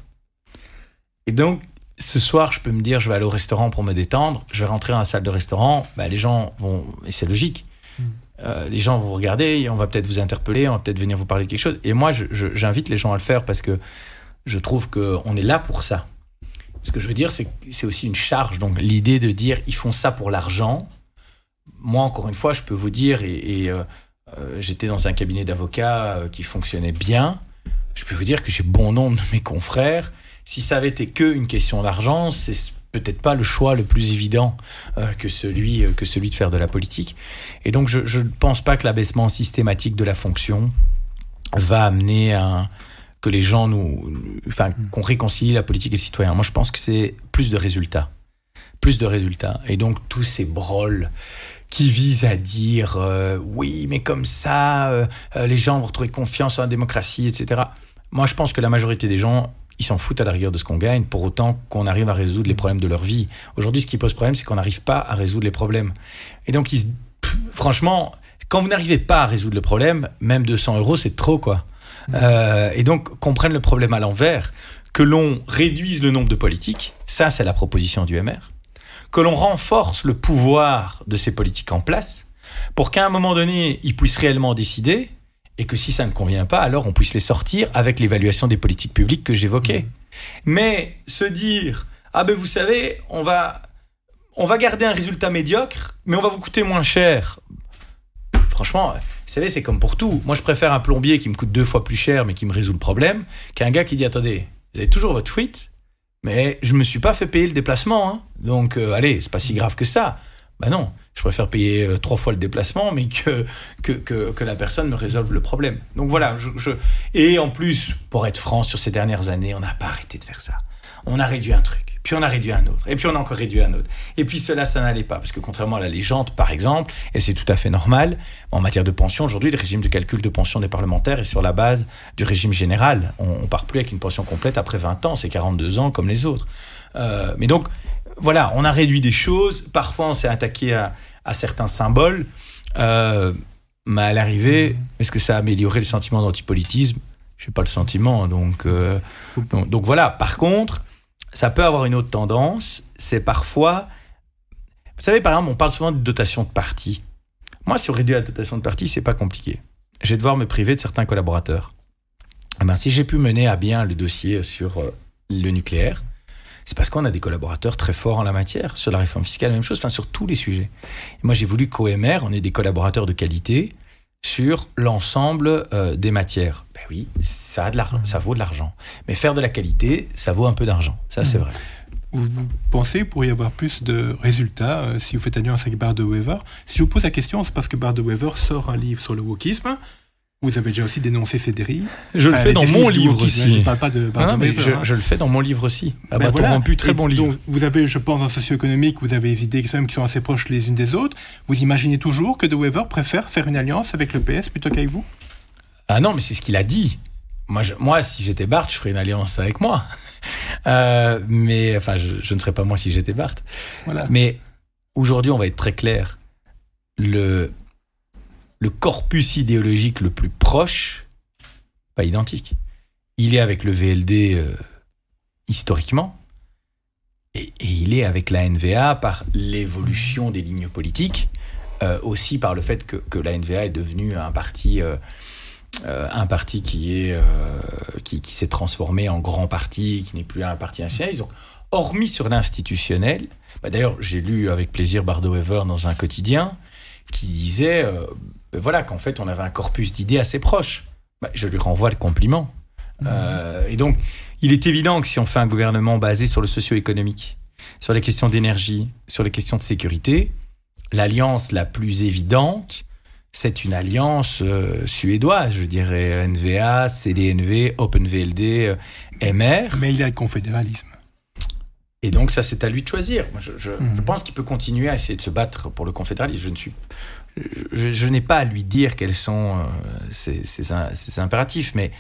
Et donc, ce soir, je peux me dire, je vais aller au restaurant pour me détendre, je vais rentrer dans la salle de restaurant, bah, les gens vont, et c'est logique, hmm. euh, les gens vont vous regarder, on va peut-être vous interpeller, on va peut-être venir vous parler de quelque chose. Et moi, j'invite les gens à le faire parce que je trouve qu'on est là pour ça. Ce que je veux dire, c'est que c'est aussi une charge. Donc, l'idée de dire, ils font ça pour l'argent, moi, encore une fois, je peux vous dire, et, euh, euh, j'étais dans un cabinet d'avocats euh, qui fonctionnait bien. Je peux vous dire que j'ai bon nombre de mes confrères. Si ça avait été que une question d'argent, c'est peut-être pas le choix le plus évident euh, que celui que celui de faire de la politique. Et donc je ne pense pas que l'abaissement systématique de la fonction va amener à que les gens nous, enfin qu'on réconcilie la politique et le citoyen. Moi je pense que c'est plus de résultats, plus de résultats. Et donc tous ces broles qui vise à dire euh, oui, mais comme ça, euh, euh, les gens vont retrouver confiance en la démocratie, etc. Moi, je pense que la majorité des gens, ils s'en foutent à la rigueur de ce qu'on gagne, pour autant qu'on arrive à résoudre les problèmes de leur vie. Aujourd'hui, ce qui pose problème, c'est qu'on n'arrive pas à résoudre les problèmes. Et donc, franchement, quand vous n'arrivez pas à résoudre le problème, même 200 euros, c'est trop, quoi. Mmh. et donc, qu'on prenne le problème à l'envers, que l'on réduise le nombre de politiques, ça, c'est la proposition du MR que l'on renforce le pouvoir de ces politiques en place pour qu'à un moment donné, ils puissent réellement décider et que si ça ne convient pas, alors on puisse les sortir avec l'évaluation des politiques publiques que j'évoquais. Mmh. Mais se dire, ah ben vous savez, on va, on va garder un résultat médiocre, mais on va vous coûter moins cher. Franchement, vous savez, c'est comme pour tout. Moi, je préfère un plombier qui me coûte deux fois plus cher, mais qui me résout le problème, qu'un gars qui dit, attendez, vous avez toujours votre fuite, Mais je me suis pas fait payer le déplacement. Hein. Donc, euh, allez, c'est pas si grave que ça. Ben non, je préfère payer euh, trois fois le déplacement, mais que, que, que, que, la personne me résolve le problème. Donc voilà, je, je... et en plus, pour être franc, sur ces dernières années, on n'a pas arrêté de faire ça. On a réduit un truc, puis on a réduit un autre, et puis on a encore réduit un autre. Et puis cela, ça n'allait pas, parce que contrairement à la légende, par exemple, et c'est tout à fait normal, en matière de pension, aujourd'hui, le régime de calcul de pension des parlementaires est sur la base du régime général. On ne part plus avec une pension complète après 20 ans, c'est 42 ans comme les autres. Euh, mais donc, voilà, on a réduit des choses. Parfois, on s'est attaqué à, certains symboles. Euh, mais à l'arrivée, est-ce que ça a amélioré le sentiment d'antipolitisme? Je n'ai pas le sentiment. Donc, euh, donc, voilà. Par contre, ça peut avoir une autre tendance. C'est parfois. Vous savez, par exemple, on parle souvent de dotation de parti. Moi, si on réduit la dotation de parti, c'est pas compliqué. Je vais devoir me priver de certains collaborateurs. Eh ben, si j'ai pu mener à bien le dossier sur euh, le nucléaire, c'est parce qu'on a des collaborateurs très forts en la matière. Sur la réforme fiscale, la même chose, enfin, sur tous les sujets. Et moi, j'ai voulu qu'OMR, on ait des collaborateurs de qualité sur l'ensemble euh, des matières. Ben oui, ça, a de mmh. ça vaut de l'argent. Mais faire de la qualité, ça vaut un peu d'argent. Ça, c'est mmh. vrai. Vous, pensez qu'il pourrait y avoir plus de résultats euh, si vous faites alliance avec Bard de Weaver? Si je vous pose la question, c'est parce que Bard de Weaver sort un livre sur le wokisme vous avez déjà aussi dénoncé ces dérives. Je le fais dans mon livre aussi. Je parle pas de. Non, mais je, je, le fais dans mon livre aussi. Ah ben voilà. rompu, très bon livre. Donc, vous avez, je pense, en socio-économique, vous avez des idées qui sont assez proches les unes des autres. Vous imaginez toujours que De Wever préfère faire une alliance avec le PS plutôt qu'avec vous? Ah non, mais c'est ce qu'il a dit. Moi, moi si j'étais Barthes, je ferais une alliance avec moi. (laughs) Euh, mais enfin, je, je, ne serais pas moi si j'étais Barthes. Voilà. Mais aujourd'hui, on va être très clair. Le le corpus idéologique le plus proche, pas identique. Il est avec le VLD euh, historiquement, et, il est avec la NVA par l'évolution des lignes politiques, euh, aussi par le fait que, la NVA est devenue un parti, euh, un parti qui est qui, s'est transformé en grand parti, qui n'est plus un parti nationaliste. Donc, hormis sur l'institutionnel, bah, d'ailleurs, j'ai lu avec plaisir Bardo Ever dans un quotidien qui disait ben voilà, qu'en fait, on avait un corpus d'idées assez proche. Ben, je lui renvoie le compliment. Mmh. Euh, et donc, il est évident que si on fait un gouvernement basé sur le socio-économique, sur les questions d'énergie, sur les questions de sécurité, l'alliance la plus évidente, c'est une alliance euh, suédoise, je dirais NVA, CDNV, OpenVLD, euh, MR. Mais il a le confédéralisme. Et donc ça, c'est à lui de choisir. Je, je, mmh. je pense qu'il peut continuer à essayer de se battre pour le confédéralisme. Je ne suis je, n'ai pas à lui dire quels sont ses, euh, impératifs, mais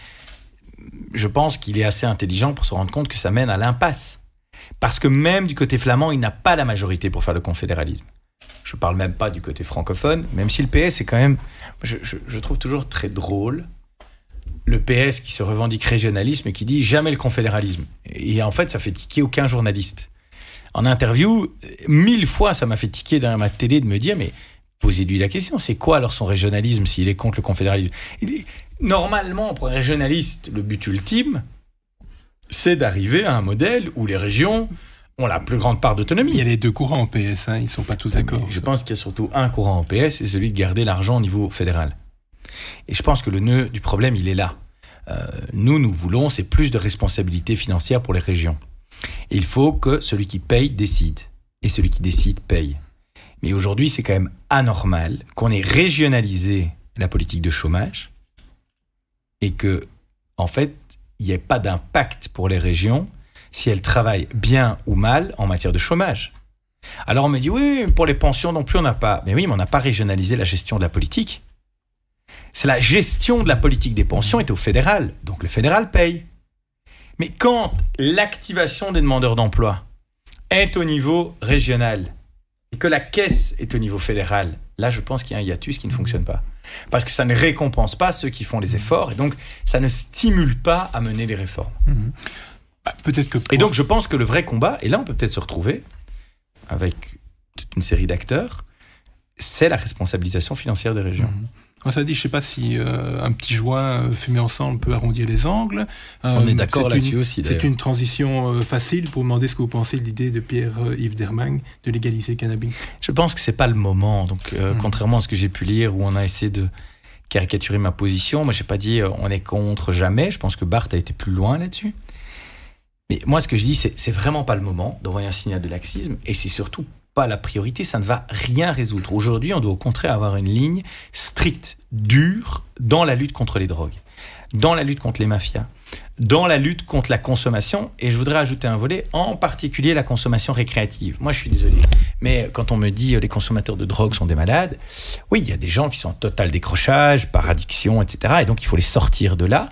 je pense qu'il est assez intelligent pour se rendre compte que ça mène à l'impasse. Parce que même du côté flamand, il n'a pas la majorité pour faire le confédéralisme. Je ne parle même pas du côté francophone, même si le PS est quand même, je, trouve toujours très drôle, le PS qui se revendique régionalisme et qui dit jamais le confédéralisme. Et en fait, ça fait tiquer aucun journaliste. En interview, mille fois, ça m'a fait tiquer dans ma télé de me dire, mais Posez-lui la question, c'est quoi alors son régionalisme s'il est contre le confédéralisme? Normalement, pour un régionaliste, le but ultime, c'est d'arriver à un modèle où les régions ont la plus grande part d'autonomie. Il y a les deux courants en PS, hein, ils ne sont pas tous d'accord. Je pense qu'il y a surtout un courant en PS, c'est celui de garder l'argent au niveau fédéral. Et je pense que le nœud du problème, il est là. Euh, nous, nous voulons, c'est plus de responsabilité financière pour les régions. Et il faut que celui qui paye décide. Et celui qui décide paye. Mais aujourd'hui, c'est quand même anormal qu'on ait régionalisé la politique de chômage et que, en fait, il n'y ait pas d'impact pour les régions si elles travaillent bien ou mal en matière de chômage. Alors on me dit oui, pour les pensions non plus on n'a pas. Mais oui, mais on n'a pas régionalisé la gestion de la politique. C'est la gestion de la politique des pensions est au fédéral, donc le fédéral paye. Mais quand l'activation des demandeurs d'emploi est au niveau régional, et que la caisse est au niveau fédéral, là, je pense qu'il y a un hiatus qui ne fonctionne pas. Parce que ça ne récompense pas ceux qui font les efforts, et donc ça ne stimule pas à mener les réformes. Mhm. Bah, peut-être que. Et donc, je pense que le vrai combat, et là, on peut peut-être se retrouver avec toute une série d'acteurs, c'est la responsabilisation financière des régions. Mhm. Ça dit, je sais pas si euh, un petit joint euh, fumé ensemble peut arrondir les angles. On est euh, d'accord là-dessus aussi. C'est une transition facile pour demander ce que vous pensez de l'idée de Pierre-Yves Dermagne de légaliser le cannabis. Je pense que c'est pas le moment. Donc, mhm. contrairement à ce que j'ai pu lire, où on a essayé de caricaturer ma position, moi j'ai pas dit on est contre jamais. Je pense que Barthes a été plus loin là-dessus. Mais moi, ce que je dis, c'est c'est vraiment pas le moment d'envoyer un signal de laxisme et c'est surtout pas la priorité. Ça ne va rien résoudre. Aujourd'hui, on doit au contraire avoir une ligne stricte, dure dans la lutte contre les drogues, dans la lutte contre les mafias, dans la lutte contre la consommation. Et je voudrais ajouter un volet, en particulier la consommation récréative. Moi, je suis désolé, mais quand on me dit euh, les consommateurs de drogue sont des malades, oui, il y a des gens qui sont en total décrochage, par addiction, etc. Et donc, il faut les sortir de là.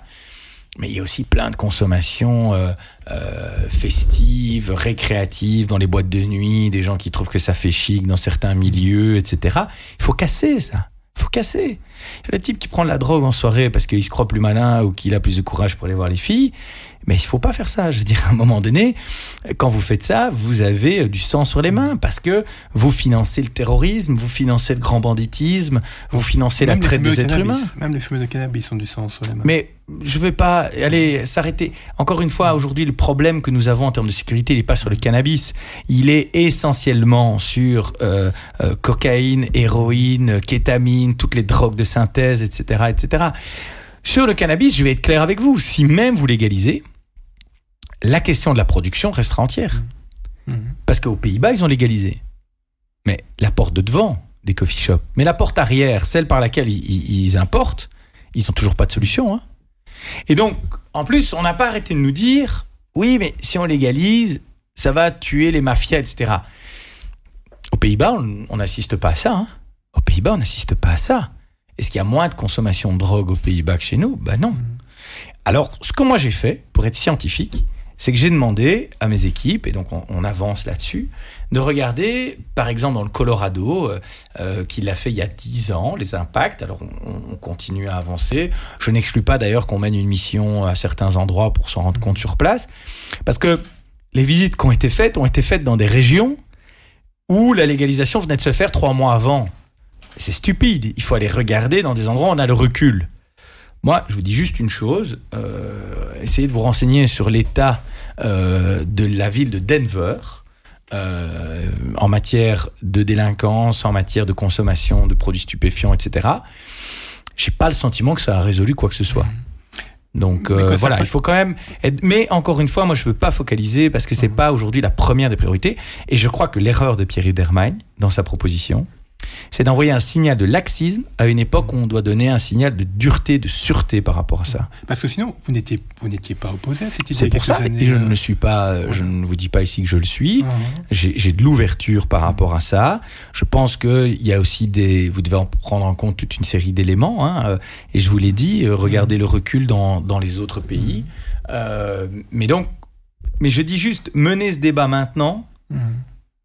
Mais il y a aussi plein de consommations euh, euh, festives, récréatives, dans les boîtes de nuit, des gens qui trouvent que ça fait chic dans certains milieux, etc. Il faut casser ça. Il faut casser. Le type qui prend de la drogue en soirée parce qu'il se croit plus malin ou qu'il a plus de courage pour aller voir les filles, mais il faut pas faire ça. Je veux dire, à un moment donné, quand vous faites ça, vous avez euh, du sang sur les mains parce que vous financez le terrorisme, vous financez le grand banditisme, vous financez la Même traite des de êtres cannabis, humains. Même les fumeurs de cannabis ont du sang sur les mains. Mais je vais pas aller s'arrêter. Encore une fois, aujourd'hui, le problème que nous avons en termes de sécurité, il n'est pas sur le cannabis. Il est essentiellement sur euh, euh, cocaïne, héroïne, kétamine, toutes les drogues de synthèse, etc., etc. Sur le cannabis, je vais être clair avec vous. Si même vous légalisez, la question de la production restera entière. Mhm. Parce qu'aux Pays-Bas, ils ont légalisé. Mais la porte de devant des coffee shops, mais la porte arrière, celle par laquelle ils, importent, ils n'ont toujours pas de solution. hein. Et donc, en plus, on n'a pas arrêté de nous dire, oui, mais si on légalise, ça va tuer les mafias, etc. Aux Pays-Bas, on on n'assiste pas à ça. hein. Aux Pays-Bas, on n'assiste pas à ça. Est-ce qu'il y a moins de consommation de drogue aux Pays-Bas que chez nous? Ben non. Alors, ce que moi j'ai fait, pour être scientifique, c'est que j'ai demandé à mes équipes, et donc on, avance là-dessus, de regarder, par exemple, dans le Colorado, euh, euh, qui l'a fait il y a 10 ans, les impacts. Alors, on, on continue à avancer. Je n'exclus pas d'ailleurs qu'on mène une mission à certains endroits pour s'en rendre compte sur place. Parce que les visites qui ont été faites ont été faites dans des régions où la légalisation venait de se faire trois mois avant. C'est stupide. Il faut aller regarder dans des endroits où on a le recul. Moi, je vous dis juste une chose. euh, essayez de vous renseigner sur l'état euh, de la ville de Denver euh, en matière de délinquance, en matière de consommation de produits stupéfiants, etc. J'ai pas le sentiment que ça a résolu quoi que ce soit. Donc euh, voilà, il faut quand même. Être... Mais encore une fois, moi, je veux pas focaliser parce que c'est pas aujourd'hui la première des priorités. Et je crois que l'erreur de Pierre Dermagne dans sa proposition, c'est d'envoyer un signal de laxisme à une époque où on doit donner un signal de dureté, de sûreté par rapport à ça. Parce que sinon, vous n'étiez, vous n'étiez pas opposé à cette idée C'est pour ça. années, Et je euh, ne le suis pas. euh, Je ne vous dis pas ici que je le suis. Mhm. J'ai de l'ouverture par rapport à ça. Je pense qu'il y a aussi des. Vous devez en prendre en compte toute une série d'éléments. Hein, euh, et je vous l'ai dit, regardez le recul dans, dans les autres pays. Euh, mais donc, mais je dis juste, mener ce débat maintenant Mhm.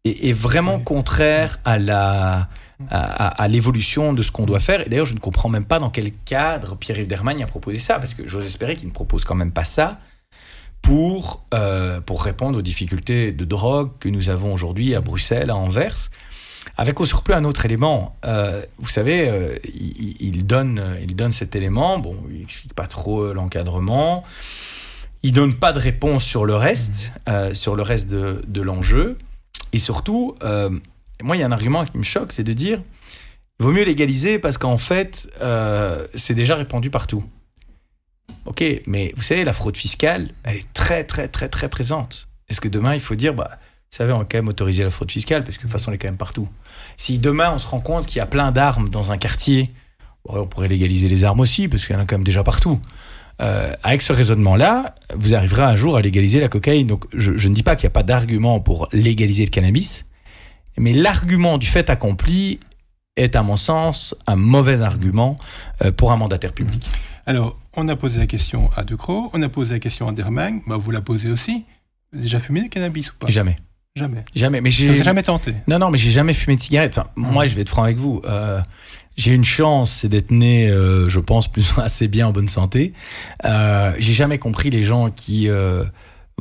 est, est vraiment contraire à la à, l'évolution de ce qu'on doit faire. Et d'ailleurs, je ne comprends même pas dans quel cadre Pierre-Yves Dermagne a proposé ça, parce que j'ose espérer qu'il ne propose quand même pas ça pour, euh, pour répondre aux difficultés de drogue que nous avons aujourd'hui à Bruxelles, à Anvers. Avec au surplus un autre élément. Euh, vous savez, euh, il, donne, il donne cet élément. Bon, il explique pas trop l'encadrement. Il donne pas de réponse sur le reste, sur le reste de, l'enjeu. Et surtout, moi, il y a un argument qui me choque, c'est de dire, il vaut mieux légaliser parce qu'en fait, euh, c'est déjà répandu partout. Ok, mais vous savez, la fraude fiscale, elle est très, très, très, très présente. Est-ce que demain, il faut dire, bah, vous savez, on va quand même autoriser la fraude fiscale parce que de toute façon, elle est quand même partout. Si demain, on se rend compte qu'il y a plein d'armes dans un quartier, on pourrait légaliser les armes aussi parce qu'il y en a quand même déjà partout. Euh, avec ce raisonnement-là, vous arriverez un jour à légaliser la cocaïne. Donc, je, je ne dis pas qu'il n'y a pas d'argument pour légaliser le cannabis, mais l'argument du fait accompli est, à mon sens, un mauvais argument euh, pour un mandataire public. Alors, on a posé la question à De Croo, on a posé la question à Dermagne, bah, vous la posez aussi. Vous avez déjà fumé du cannabis ou pas? Jamais, Jamais. jamais. Mais j'ai jamais tenté Non, non, mais j'ai jamais fumé de cigarette. Enfin, moi, je vais être franc avec vous. Euh, j'ai une chance, c'est d'être né, euh, je pense, plus ou moins assez bien en bonne santé. Euh, j'ai jamais compris les gens qui.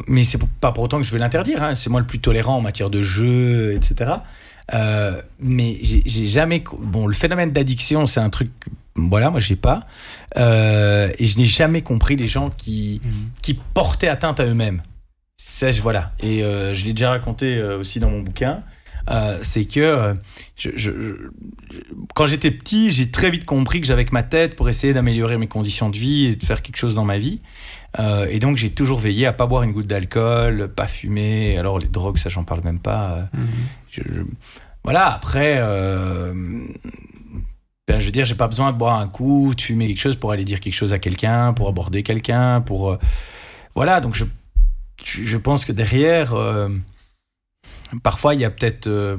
Mais c'est pas pour autant que je vais l'interdire. Hein. C'est moi le plus tolérant en matière de jeu, etc. Euh, mais j'ai jamais. Bon, le phénomène d'addiction, c'est un truc. Voilà, moi, j'ai pas. Euh, et je n'ai jamais compris les gens qui qui portaient atteinte à eux-mêmes. Ça, je, voilà. Et euh, je l'ai déjà raconté euh, aussi dans mon bouquin. c'est que je, quand j'étais petit, j'ai très vite compris que j'avais que ma tête pour essayer d'améliorer mes conditions de vie et de faire quelque chose dans ma vie. Et donc j'ai toujours veillé à pas boire une goutte d'alcool, pas fumer. Alors les drogues, ça j'en parle même pas. Mhm. voilà. Après, ben, je veux dire, j'ai pas besoin de boire un coup, de fumer quelque chose pour aller dire quelque chose à quelqu'un, pour aborder quelqu'un, pour euh, voilà. Donc je je pense que derrière, euh, parfois il y a peut-être euh,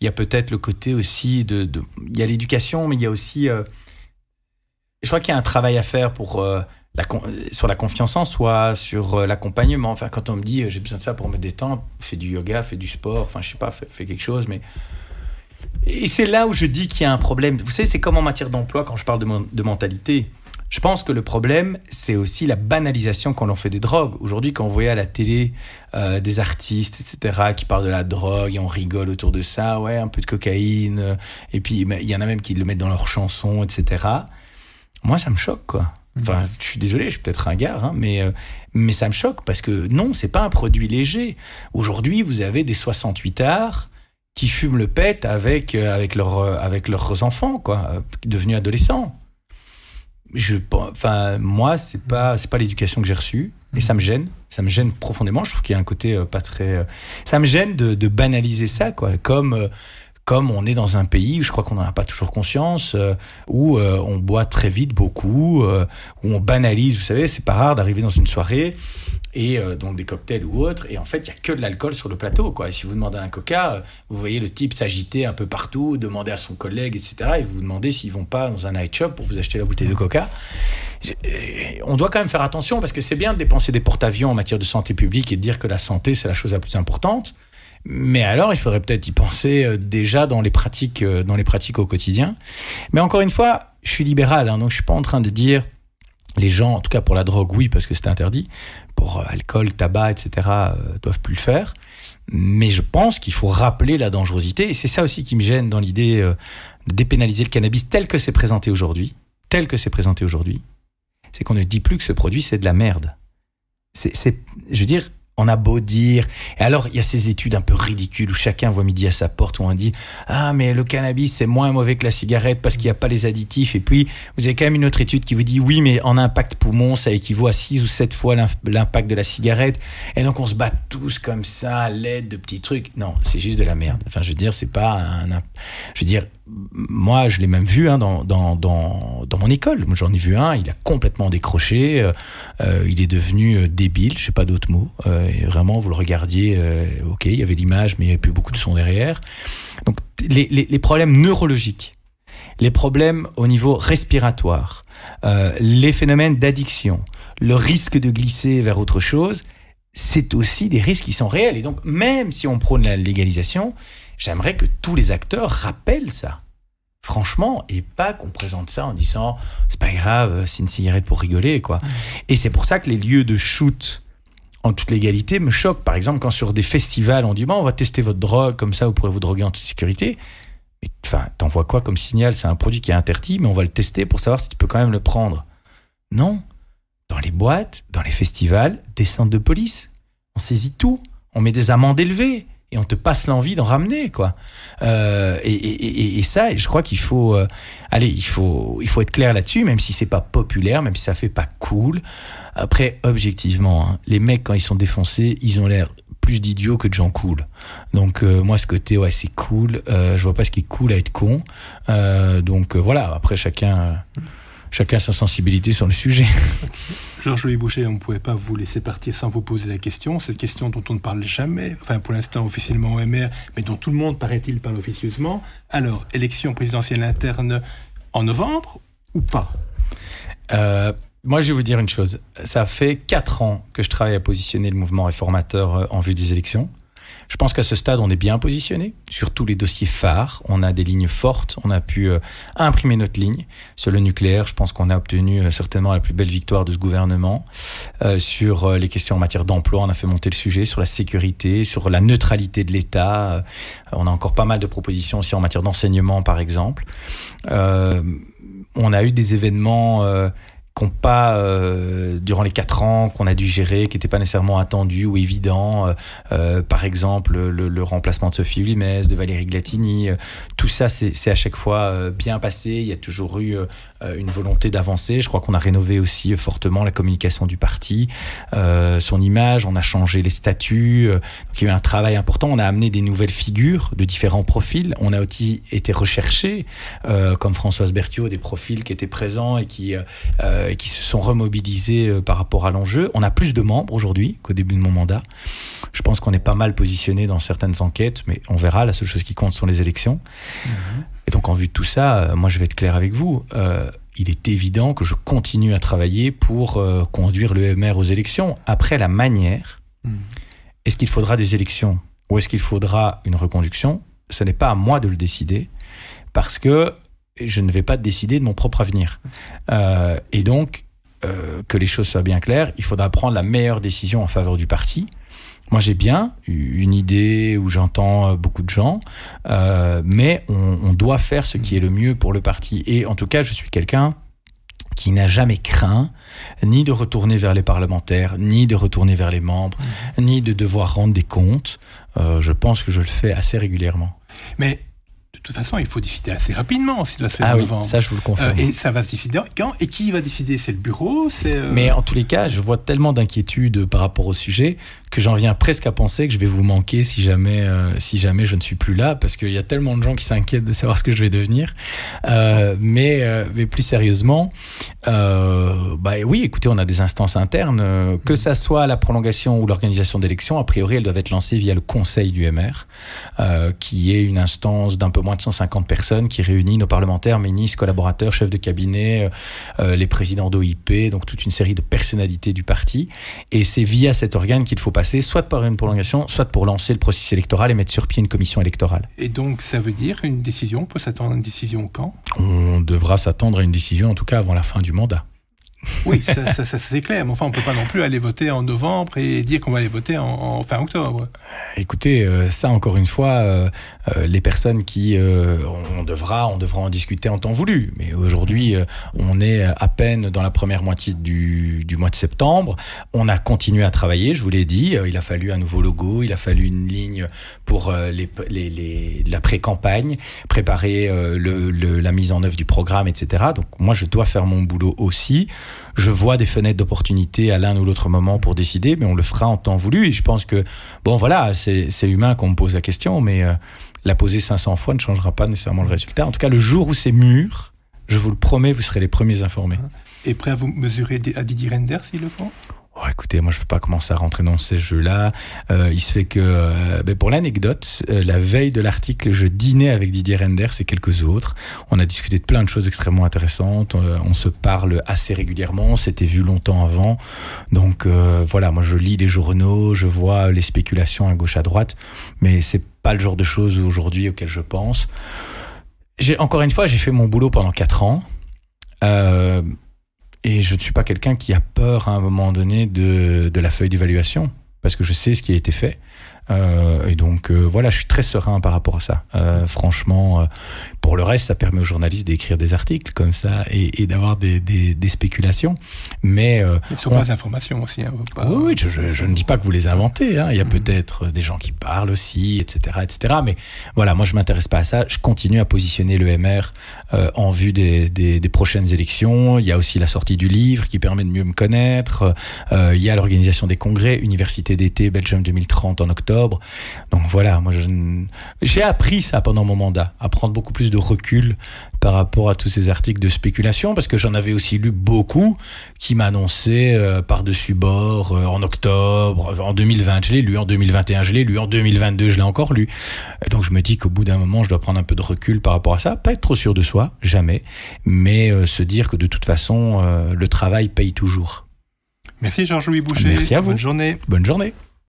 il y a peut-être le côté aussi de, de il y a l'éducation, mais il y a aussi je crois qu'il y a un travail à faire pour sur la confiance en soi, sur l'accompagnement. Enfin, quand on me dit j'ai besoin de ça pour me détendre, fais du yoga, fais du sport, enfin, je sais pas, fais quelque chose, mais et c'est là où je dis qu'il y a un problème. Vous savez, c'est comme en matière d'emploi quand je parle de, mentalité. Je pense que le problème, c'est aussi la banalisation qu'on en fait des drogues. Aujourd'hui, quand on voyait à la télé euh, des artistes, etc., qui parlent de la drogue et on rigole autour de ça, ouais, un peu de cocaïne, euh, et puis il y en a même qui le mettent dans leurs chansons, etc. Moi, ça me choque, quoi. Enfin, je suis désolé, je suis peut-être un gars, hein, mais, euh, mais ça me choque parce que non, c'est pas un produit léger. Aujourd'hui, vous avez des 68 arts qui fument le pet avec, euh, avec, leur, euh, avec leurs enfants, quoi, devenus adolescents. Je, enfin, moi, c'est pas, c'est pas l'éducation que j'ai reçue. Et ça me gêne. Ça me gêne profondément. Je trouve qu'il y a un côté pas très. Ça me gêne de, de banaliser ça, quoi. Comme comme on est dans un pays, je crois qu'on n'en a pas toujours conscience, euh, où euh, on boit très vite beaucoup, euh, où on banalise. Vous savez, c'est pas rare d'arriver dans une soirée et donc des cocktails ou autres, et en fait, il y a que de l'alcool sur le plateau. Quoi. Et si vous demandez un coca, vous voyez le type s'agiter un peu partout, demander à son collègue, etc. Et vous vous demandez s'ils vont pas dans un night shop pour vous acheter la bouteille de coca. On doit quand même faire attention parce que c'est bien de dépenser des porte-avions en matière de santé publique et de dire que la santé, c'est la chose la plus importante. Mais alors, il faudrait peut-être y penser euh, déjà dans les pratiques, euh, dans les pratiques au quotidien. Mais encore une fois, je suis libéral, hein, donc je suis pas en train de dire les gens, en tout cas pour la drogue, oui, parce que c'est interdit. Pour euh, alcool, tabac, etc., doivent plus le faire. Mais je pense qu'il faut rappeler la dangerosité, et c'est ça aussi qui me gêne dans l'idée de dépénaliser le cannabis tel que c'est présenté aujourd'hui, tel que c'est présenté aujourd'hui, c'est qu'on ne dit plus que ce produit c'est de la merde. C'est, je veux dire, on a beau dire. Et alors, il y a ces études un peu ridicules où chacun voit midi à sa porte où on dit Ah, mais le cannabis, c'est moins mauvais que la cigarette parce qu'il n'y a pas les additifs. Et puis, vous avez quand même une autre étude qui vous dit Oui, mais en impact poumon, ça équivaut à 6 ou 7 fois l'impact de la cigarette. Et donc, on se bat tous comme ça à l'aide de petits trucs. Non, c'est juste de la merde. Enfin, je veux dire, c'est pas un. Je veux dire, moi, je l'ai même vu hein, dans, dans, dans, dans, mon école. Moi, j'en ai vu un, il a complètement décroché. Euh, euh, il est devenu euh, débile, je sais pas d'autres mots. Et vraiment, vous le regardiez, ok, il y avait l'image, mais il n'y avait plus beaucoup de son derrière. Donc, les, les, les problèmes neurologiques, les problèmes au niveau respiratoire, les phénomènes d'addiction, le risque de glisser vers autre chose, c'est aussi des risques qui sont réels. Et donc, même si on prône la légalisation, J'aimerais que tous les acteurs rappellent ça. Franchement, et pas qu'on présente ça en disant c'est pas grave, c'est une cigarette pour rigoler, quoi. Et c'est pour ça que les lieux de shoot en toute légalité me choquent. Par exemple, quand sur des festivals, on dit on va tester votre drogue, comme ça vous pourrez vous droguer en toute sécurité. Enfin, t'envoies quoi comme signal? C'est un produit qui est interdit, mais on va le tester pour savoir si tu peux quand même le prendre. Non. Dans les boîtes, dans les festivals, des centres de police. On saisit tout. On met des amendes élevées et on te passe l'envie d'en ramener quoi. Euh, et, et, et, ça, je crois qu'il faut, euh, allez, il faut, il faut être clair là-dessus, même si c'est pas populaire, même si ça fait pas cool. Après, objectivement, hein, les mecs quand ils sont défoncés, ils ont l'air plus d'idiots que de gens cool. Donc euh, moi, ce côté, ouais, c'est cool. je vois pas ce qui est cool à être con. donc voilà. Après, chacun chacun sa sensibilité sur le sujet. (laughs) Georges-Louis Boucher, on ne pouvait pas vous laisser partir sans vous poser la question. Cette question dont on ne parle jamais, enfin pour l'instant officiellement au MR, mais dont tout le monde, paraît-il, parle officieusement. Alors, élection présidentielle interne en novembre ou pas? Euh, Moi, je vais vous dire une chose. Ça fait quatre ans que je travaille à positionner le mouvement réformateur euh, en vue des élections. Je pense qu'à ce stade, on est bien positionné sur tous les dossiers phares. On a des lignes fortes. On a pu euh, imprimer notre ligne sur le nucléaire. Je pense qu'on a obtenu euh, certainement la plus belle victoire de ce gouvernement. Euh, sur les questions en matière d'emploi, on a fait monter le sujet. Sur la sécurité, sur la neutralité de l'État. on a encore pas mal de propositions aussi en matière d'enseignement, par exemple. on a eu des événements qu'on pas, euh, durant les quatre ans qu'on a dû gérer, qui n'étaient pas nécessairement attendus ou évidents. Euh, euh, par exemple, le, remplacement de Sophie Ulimès, de Valérie Glatini. tout ça, c'est à chaque fois bien passé. Il y a toujours eu une volonté d'avancer. Je crois qu'on a rénové aussi fortement la communication du parti, son image. On a changé les statuts. donc il y a eu un travail important. On a amené des nouvelles figures de différents profils. On a aussi été recherché, comme Françoise Berthiaud, des profils qui étaient présents et qui euh, qui se sont remobilisés euh, par rapport à l'enjeu. On a plus de membres aujourd'hui qu'au début de mon mandat. Je pense qu'on est pas mal positionné dans certaines enquêtes, mais on verra. La seule chose qui compte sont les élections. Mhm. Et donc, en vue de tout ça, euh, moi, je vais être clair avec vous. il est évident que je continue à travailler pour conduire le MR aux élections. Après, la manière, mhm. est-ce qu'il faudra des élections ou est-ce qu'il faudra une reconduction? Ce n'est pas à moi de le décider parce que je ne vais pas décider de mon propre avenir. Euh, et donc, euh, que les choses soient bien claires, il faudra prendre la meilleure décision en faveur du parti. Moi, j'ai bien une idée où j'entends beaucoup de gens, euh, mais on, doit faire ce qui est le mieux pour le parti. Et en tout cas, je suis quelqu'un qui n'a jamais craint ni de retourner vers les parlementaires, ni de retourner vers les membres, ni de devoir rendre des comptes. je pense que je le fais assez régulièrement. Mais de toute façon, il faut décider assez rapidement s'il doit se faire ah en oui, Ça, je vous le confirme. Euh, et ça va se décider quand Et qui va décider? C'est le bureau euh, Mais en tous les cas, je vois tellement d'inquiétude par rapport au sujet que j'en viens presque à penser que je vais vous manquer si jamais, euh, si jamais je ne suis plus là, parce qu'il y a tellement de gens qui s'inquiètent de savoir ce que je vais devenir. mais, mais plus sérieusement, bah oui, écoutez, on a des instances internes, que ça soit la prolongation ou l'organisation d'élections, a priori, elles doivent être lancées via le Conseil du MR, qui est une instance d'un peu moins de 150 personnes qui réunit nos parlementaires, ministres, collaborateurs, chefs de cabinet, euh, euh, les présidents d'OIP, donc toute une série de personnalités du parti. Et c'est via cet organe qu'il faut soit par une prolongation, soit pour lancer le processus électoral et mettre sur pied une commission électorale. Et donc ça veut dire une décision, on peut s'attendre à une décision quand? On devra s'attendre à une décision en tout cas avant la fin du mandat. Oui, ça, ça, c'est clair. Mais enfin, on peut pas non plus aller voter en novembre et dire qu'on va aller voter en, fin octobre. Écoutez, euh, ça encore une fois, euh, euh, les personnes qui on devra, on devra en discuter en temps voulu. Mais aujourd'hui, on est à peine dans la première moitié du, mois de septembre. On a continué à travailler. Je vous l'ai dit, il a fallu un nouveau logo, il a fallu une ligne pour la pré-campagne, préparer la mise en œuvre du programme, etc. Donc moi, je dois faire mon boulot aussi. Je vois des fenêtres d'opportunité à l'un ou l'autre moment pour décider, mais on le fera en temps voulu. Et je pense que, bon, voilà, c'est humain qu'on me pose la question, mais euh, la poser 500 fois ne changera pas nécessairement le résultat. En tout cas, le jour où c'est mûr, je vous le promets, vous serez les premiers informés. Et prêt à vous mesurer à Didier Render s'il le faut? Oh, écoutez, moi je ne veux pas commencer à rentrer dans ces jeux-là. Euh, il se fait que, euh, ben, pour l'anecdote, euh, la veille de l'article, je dînais avec Didier Renders et quelques autres. On a discuté de plein de choses extrêmement intéressantes. on se parle assez régulièrement. On s'était vu longtemps avant. Donc voilà, moi je lis les journaux, je vois les spéculations à gauche à droite, mais c'est pas le genre de choses aujourd'hui auxquelles je pense. J'ai encore une fois, j'ai fait mon boulot pendant quatre ans. Euh, et je ne suis pas quelqu'un qui a peur à un moment donné de, de la feuille d'évaluation, parce que je sais ce qui a été fait. Euh, et donc euh, voilà, je suis très serein par rapport à ça. Euh, franchement, pour le reste, ça permet aux journalistes d'écrire des articles comme ça et, d'avoir des, des, spéculations. Mais sur pas informations aussi. Hein, Oui, je, ne dis pas que vous les inventez. Hein. Il y a mm. peut-être des gens qui parlent aussi, etc., etc. Mais voilà, moi je m'intéresse pas à ça. Je continue à positionner le MR en vue des, des, prochaines élections. Il y a aussi la sortie du livre qui permet de mieux me connaître. il y a l'organisation des congrès, Université d'été Belgium 2030 en octobre donc voilà, moi j'ai appris ça pendant mon mandat, à prendre beaucoup plus de recul par rapport à tous ces articles de spéculation, parce que j'en avais aussi lu beaucoup qui m'annonçaient euh, par-dessus bord euh, en octobre, en 2020 je l'ai lu, en 2021 je l'ai lu, en 2022 je l'ai encore lu. Et donc je me dis qu'au bout d'un moment je dois prendre un peu de recul par rapport à ça, pas être trop sûr de soi, jamais, mais euh, se dire que de toute façon le travail paye toujours. Merci Georges-Louis Boucher. Merci à vous. Bonne journée. Bonne journée.